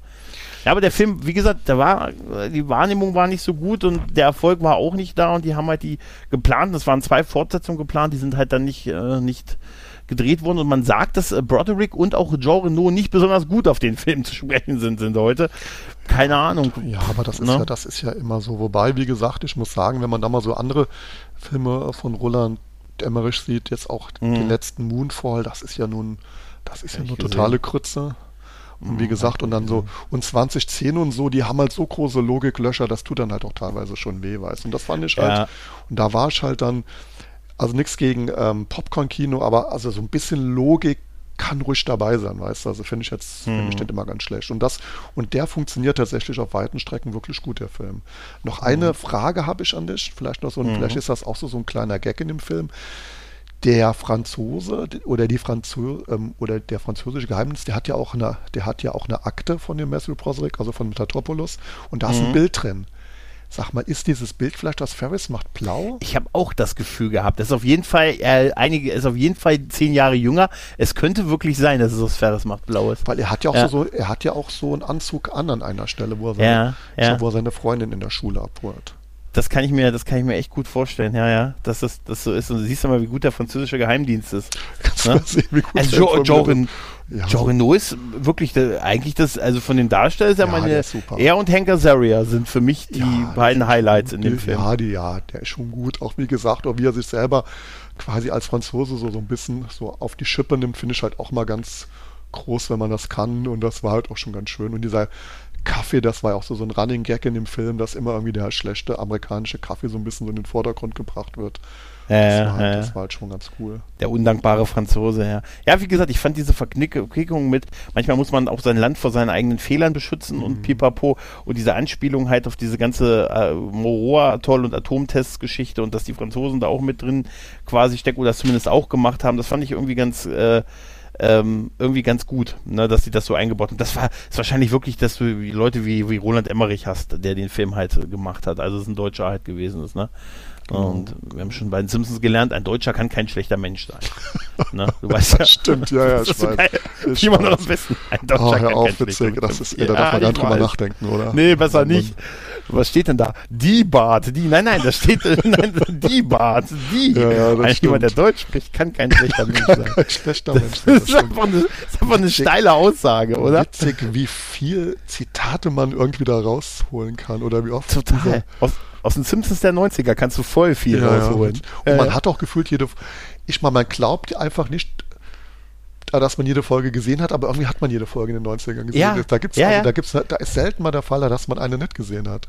[SPEAKER 1] Ja, aber der Film, wie gesagt, der war, die Wahrnehmung war nicht so gut und der Erfolg war auch nicht da und die haben halt die geplant, es waren zwei Fortsetzungen geplant, die sind halt dann nicht, äh, nicht gedreht worden und man sagt, dass äh, Broderick und auch Jean Reno nicht besonders gut auf den Film zu sprechen sind, sind heute. Keine Ahnung.
[SPEAKER 2] Ja, aber das ist ne? ja, das ist ja immer so. Wobei, wie gesagt, ich muss sagen, wenn man da mal so andere Filme von Roland Emmerich sieht, jetzt auch mhm. den letzten Moonfall, das ist ja nun, das ist ja, ja nur totale Krütze. Und wie mhm. gesagt, und dann so, und 2010 und so, die haben halt so große Logiklöcher, das tut dann halt auch teilweise schon weh, weißt Und das fand ich halt, ja. und da war ich halt dann, also nichts gegen ähm, Popcorn-Kino, aber also so ein bisschen Logik kann ruhig dabei sein, weißt du? Also finde ich jetzt, hm. finde ich nicht immer ganz schlecht. Und das, und der funktioniert tatsächlich auf weiten Strecken wirklich gut, der Film. Noch eine hm. Frage habe ich an dich, vielleicht noch so ein, hm. vielleicht ist das auch so, so ein kleiner Gag in dem Film der Franzose oder die Franzö ähm, oder der französische Geheimdienst, der hat ja auch eine, der hat ja auch eine Akte von dem Matthew Broderick, also von Metatopoulos, und da ist ein mhm. Bild drin. Sag mal, ist dieses Bild vielleicht, das Ferris macht blau?
[SPEAKER 1] Ich habe auch das Gefühl gehabt. Das ist auf jeden Fall, äh, einige, ist auf jeden Fall zehn Jahre jünger. Es könnte wirklich sein, dass es das Ferris macht blau ist.
[SPEAKER 2] Weil er hat ja auch ja. So, er hat ja auch so einen Anzug an an einer Stelle, wo er seine, ja, ja. wo er seine Freundin in der Schule abholt
[SPEAKER 1] das kann ich mir, das kann ich mir echt gut vorstellen, ja, ja, dass das, das so ist. Und du siehst ja mal, wie gut der französische Geheimdienst ist. Ne? Sehen, also jo, Jorin, ja, Jorino ist wirklich der, eigentlich das, also von den Darstellern ist ja, meine, er und Hank Azaria sind für mich die ja, beiden Highlights in dem Film.
[SPEAKER 2] Ja, die, ja, der ist schon gut. Auch wie gesagt, auch wie er sich selber quasi als Franzose so, so ein bisschen so auf die Schippe nimmt, finde ich halt auch mal ganz groß, wenn man das kann. Und das war halt auch schon ganz schön. Und dieser Kaffee, das war ja auch so, so ein Running Gag in dem Film, dass immer irgendwie der schlechte amerikanische Kaffee so ein bisschen so in den Vordergrund gebracht wird.
[SPEAKER 1] Äh,
[SPEAKER 2] das, war halt, äh, das, war halt, schon ganz cool.
[SPEAKER 1] Der undankbare Franzose, ja. Ja, wie gesagt, ich fand diese Verquickung mit, manchmal muss man auch sein Land vor seinen eigenen Fehlern beschützen mhm. und pipapo und diese Anspielung halt auf diese ganze äh, Moroa-Atoll und Atomtests-Geschichte und dass die Franzosen da auch mit drin quasi stecken oder das zumindest auch gemacht haben, das fand ich irgendwie ganz äh, ähm, irgendwie ganz gut, ne, dass sie das so eingebaut haben. Das war ist wahrscheinlich wirklich, dass du Leute wie, wie Roland Emmerich hast, der den Film halt gemacht hat. Also es ein Deutscher halt gewesen ist, ne? Genau. Und wir haben schon bei den Simpsons gelernt, ein Deutscher kann kein schlechter Mensch sein. ne?
[SPEAKER 2] Du weißt ja. Stimmt, ja, ja, ich weiß.
[SPEAKER 1] Ich man noch am besten.
[SPEAKER 2] Ein Deutscher oh, hör auf, witzig. Das ist, ja, da darf man gar nicht drüber nachdenken, oder?
[SPEAKER 1] Nee, besser nicht. Was steht denn da? Die Bart, die, nein, nein, da steht, nein, die Bart, die. Ja, ja, das Eigentlich jemand, der Deutsch spricht, kann kein schlechter Mensch sein. Kein schlechter Mensch sein. Das, ist einfach eine, das ist einfach eine steile Aussage, oder?
[SPEAKER 2] Witzig, wie viel Zitate man irgendwie da rausholen kann, oder wie oft.
[SPEAKER 1] Total. Aus, aus den Simpsons der 90er kannst du voll viel ja, rausholen.
[SPEAKER 2] Ja. Und man hat auch gefühlt jede, ich meine, man glaubt einfach nicht, dass man jede Folge gesehen hat, aber irgendwie hat man jede Folge in den 90ern gesehen. Ja. Da gibt's, ja, also, da gibt's, da ist selten mal der Fall, dass man eine nicht gesehen hat.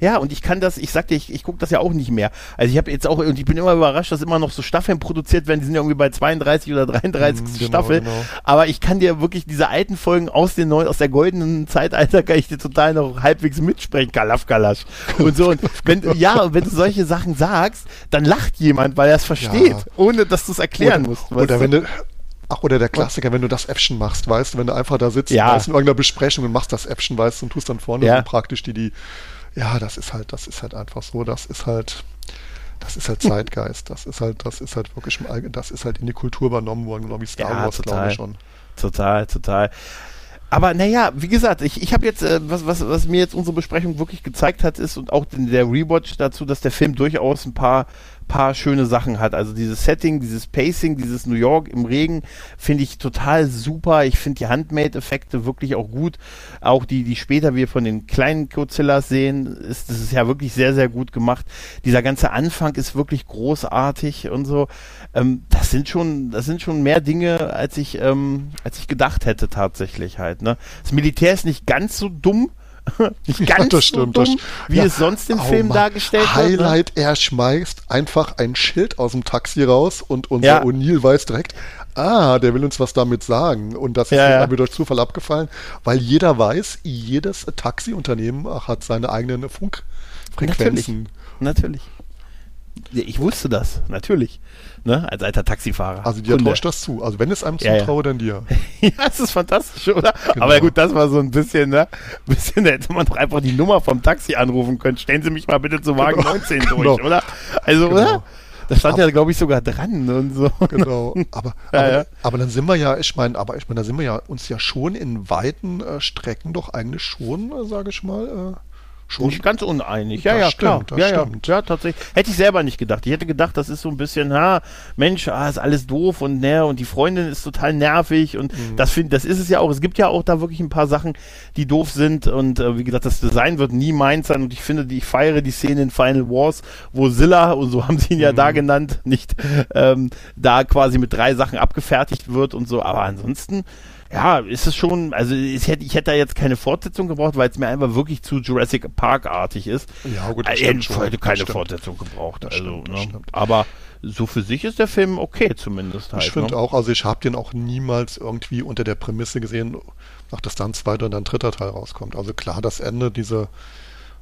[SPEAKER 1] Ja, und ich kann das, ich sagte, ich, ich gucke das ja auch nicht mehr. Also ich habe jetzt auch, und ich bin immer überrascht, dass immer noch so Staffeln produziert werden, die sind ja irgendwie bei 32 oder 33 mm, genau, Staffel. Genau. Aber ich kann dir wirklich diese alten Folgen aus den neuen, aus der goldenen Zeitalter kann ich dir total noch halbwegs mitsprechen, Kalaf Kalasch. Und so, und wenn du, ja, und wenn du solche Sachen sagst, dann lacht jemand, weil er es versteht, ja. ohne dass du es erklären
[SPEAKER 2] oder,
[SPEAKER 1] musst.
[SPEAKER 2] Oder wenn du, Ach, oder der Klassiker, wenn du das Äffchen machst, weißt du, wenn du einfach da sitzt ja. in irgendeiner Besprechung und machst das Äffchen, weißt du, und tust dann vorne ja. praktisch die, die ja, das ist halt, das ist halt einfach so, das ist halt, das ist halt Zeitgeist, das ist halt, das ist halt wirklich, das ist halt in die Kultur übernommen worden, genau wie Star ja, Wars, glaube ich schon.
[SPEAKER 1] Total, total. Aber naja, wie gesagt, ich, ich habe jetzt, äh, was, was, was mir jetzt unsere Besprechung wirklich gezeigt hat, ist und auch der Rewatch dazu, dass der Film durchaus ein paar paar schöne Sachen hat. Also dieses Setting, dieses Pacing, dieses New York im Regen finde ich total super. Ich finde die Handmade-Effekte wirklich auch gut. Auch die, die später wir von den kleinen Godzillas sehen, ist, das ist ja wirklich sehr, sehr gut gemacht. Dieser ganze Anfang ist wirklich großartig und so. Ähm, das sind schon, das sind schon mehr Dinge, als ich, ähm, als ich gedacht hätte tatsächlich halt. Ne? Das Militär ist nicht ganz so dumm
[SPEAKER 2] nicht ganz ja, das stimmt, so dumm,
[SPEAKER 1] wie ja. es sonst im oh, Film Mann. dargestellt
[SPEAKER 2] Highlight, wird. Ne? er schmeißt einfach ein Schild aus dem Taxi raus und unser ja. O'Neill weiß direkt, ah, der will uns was damit sagen. Und das ist ja, mir durch Zufall abgefallen, weil jeder weiß, jedes Taxiunternehmen hat seine eigenen Funkfrequenzen.
[SPEAKER 1] Natürlich. Natürlich. Ich wusste das, natürlich ne? als alter Taxifahrer.
[SPEAKER 2] Also dir tauscht das zu. Also wenn es einem zutraue, ja, ja. dann dir.
[SPEAKER 1] ja, das ist fantastisch, oder? Genau. Aber gut, das war so ein bisschen, ne? Ein bisschen, da hätte man doch einfach die Nummer vom Taxi anrufen können. Stellen Sie mich mal bitte zu Wagen genau. 19 durch, genau. oder? Also, genau. oder? Das stand aber, ja, glaube ich, sogar dran und so.
[SPEAKER 2] Genau. Aber, ja, aber, ja. aber, dann sind wir ja, ich meine, aber ich meine, da sind wir ja uns ja schon in weiten äh, Strecken doch eigentlich schon, äh, sage ich mal, äh,
[SPEAKER 1] Schon nicht ganz uneinig. Ja, ja, stimmt, klar. Ja, stimmt. ja, ja, tatsächlich. Hätte ich selber nicht gedacht. Ich hätte gedacht, das ist so ein bisschen, ha, Mensch, ah, ist alles doof und ne, und die Freundin ist total nervig und mhm. das finde, das ist es ja auch. Es gibt ja auch da wirklich ein paar Sachen, die doof sind und äh, wie gesagt, das Design wird nie meins sein und ich finde, ich feiere die Szene in Final Wars, wo Zilla, und so haben sie ihn ja mhm. da genannt, nicht ähm, da quasi mit drei Sachen abgefertigt wird und so, aber ansonsten ja, ist es schon, also ich hätte, ich hätte da jetzt keine Fortsetzung gebraucht, weil es mir einfach wirklich zu Jurassic Park-artig ist.
[SPEAKER 2] Ja, gut, das
[SPEAKER 1] äh, Ich hätte keine stimmt. Fortsetzung gebraucht. Das also, stimmt, ne? Aber so für sich ist der Film okay zumindest
[SPEAKER 2] halt. Ich finde ne? auch, also ich habe den auch niemals irgendwie unter der Prämisse gesehen, ach, dass dann ein zweiter und dann dritter Teil rauskommt. Also klar, das Ende, diese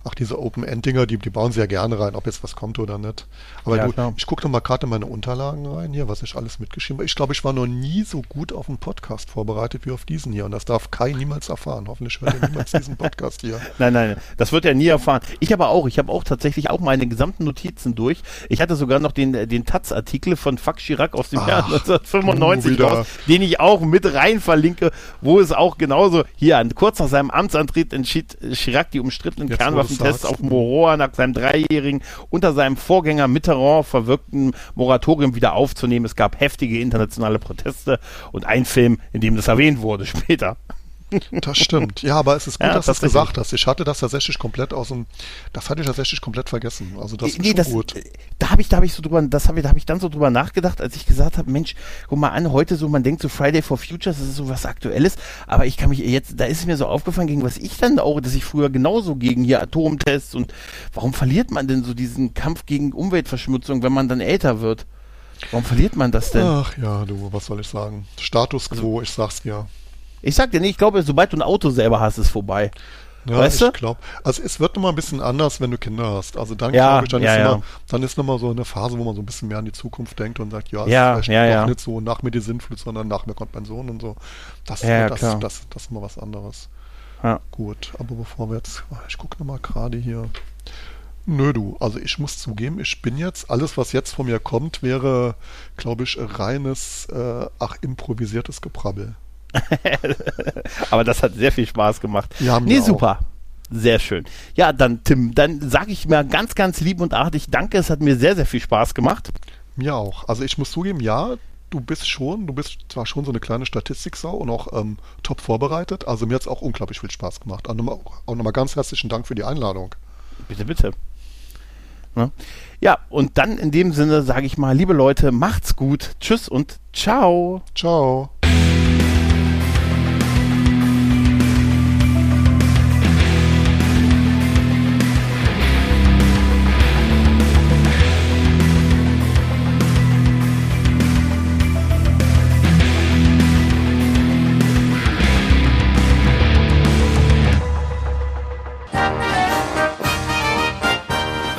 [SPEAKER 2] ach, diese Open-End-Dinger, die, die bauen sie ja gerne rein, ob jetzt was kommt oder nicht. Aber ja, du, ich gucke noch mal gerade in meine Unterlagen rein hier, was ich alles mitgeschrieben habe. Ich glaube, ich war noch nie so gut auf einen Podcast vorbereitet wie auf diesen hier. Und das darf Kai niemals erfahren. Hoffentlich hört er niemals diesen Podcast hier.
[SPEAKER 1] Nein, nein, das wird er nie erfahren. Ich aber auch. Ich habe auch tatsächlich auch meine gesamten Notizen durch. Ich hatte sogar noch den, den Taz-Artikel von Fuck Chirac aus dem ach, Jahr 1995 raus, den ich auch mit rein verlinke, wo es auch genauso hier, kurz nach seinem Amtsantritt entschied Chirac die umstrittenen Jetzt Kernwaffen Test auf Moroa nach seinem dreijährigen unter seinem Vorgänger Mitterrand verwirkten Moratorium wieder aufzunehmen. Es gab heftige internationale Proteste und ein Film, in dem das erwähnt wurde später.
[SPEAKER 2] Das stimmt. Ja, aber es ist gut, ja, dass du es gesagt hast. Ich hatte das tatsächlich komplett aus dem, das hatte ich tatsächlich komplett vergessen. Also das nee, ist das, gut.
[SPEAKER 1] Da habe ich, da habe ich so drüber, das habe ich, da habe ich dann so drüber nachgedacht, als ich gesagt habe, Mensch, guck mal an, heute so, man denkt so Friday for Futures, das ist so was Aktuelles, aber ich kann mich jetzt, da ist es mir so aufgefallen, gegen was ich dann auch, dass ich früher genauso gegen hier Atomtests und warum verliert man denn so diesen Kampf gegen Umweltverschmutzung, wenn man dann älter wird? Warum verliert man das denn?
[SPEAKER 2] Ach ja, du, was soll ich sagen? Status quo, also, ich sag's dir.
[SPEAKER 1] Ich sag dir nicht, ich glaube, sobald du ein Auto selber hast, ist vorbei.
[SPEAKER 2] Ja, weißt ich glaube. Also es wird nochmal ein bisschen anders, wenn du Kinder hast. Also dann ja, glaube ich, dann, ja, ist ja. Immer, dann ist nochmal so eine Phase, wo man so ein bisschen mehr an die Zukunft denkt und sagt, ja,
[SPEAKER 1] ja ist
[SPEAKER 2] vielleicht
[SPEAKER 1] ja,
[SPEAKER 2] nicht so nach mir die Sinnflut, sondern nach mir kommt mein Sohn und so. Das, ja, das, das, das, das ist mal was anderes. Ja. Gut, aber bevor wir jetzt, ich gucke nochmal gerade hier. Nö, du. Also ich muss zugeben, ich bin jetzt, alles was jetzt von mir kommt, wäre, glaube ich, reines, äh, ach, improvisiertes Geprabbel.
[SPEAKER 1] Aber das hat sehr viel Spaß gemacht.
[SPEAKER 2] Ja, nee,
[SPEAKER 1] super. Auch. Sehr schön. Ja, dann Tim, dann sage ich mir ganz, ganz lieb und artig Danke. Es hat mir sehr, sehr viel Spaß gemacht.
[SPEAKER 2] Mir auch. Also ich muss zugeben, ja, du bist schon, du bist zwar schon so eine kleine Statistiksau und auch ähm, top vorbereitet. Also mir hat es auch unglaublich viel Spaß gemacht. Auch nochmal, auch nochmal ganz herzlichen Dank für die Einladung.
[SPEAKER 1] Bitte, bitte. Ja, und dann in dem Sinne sage ich mal, liebe Leute, macht's gut. Tschüss und ciao.
[SPEAKER 2] Ciao.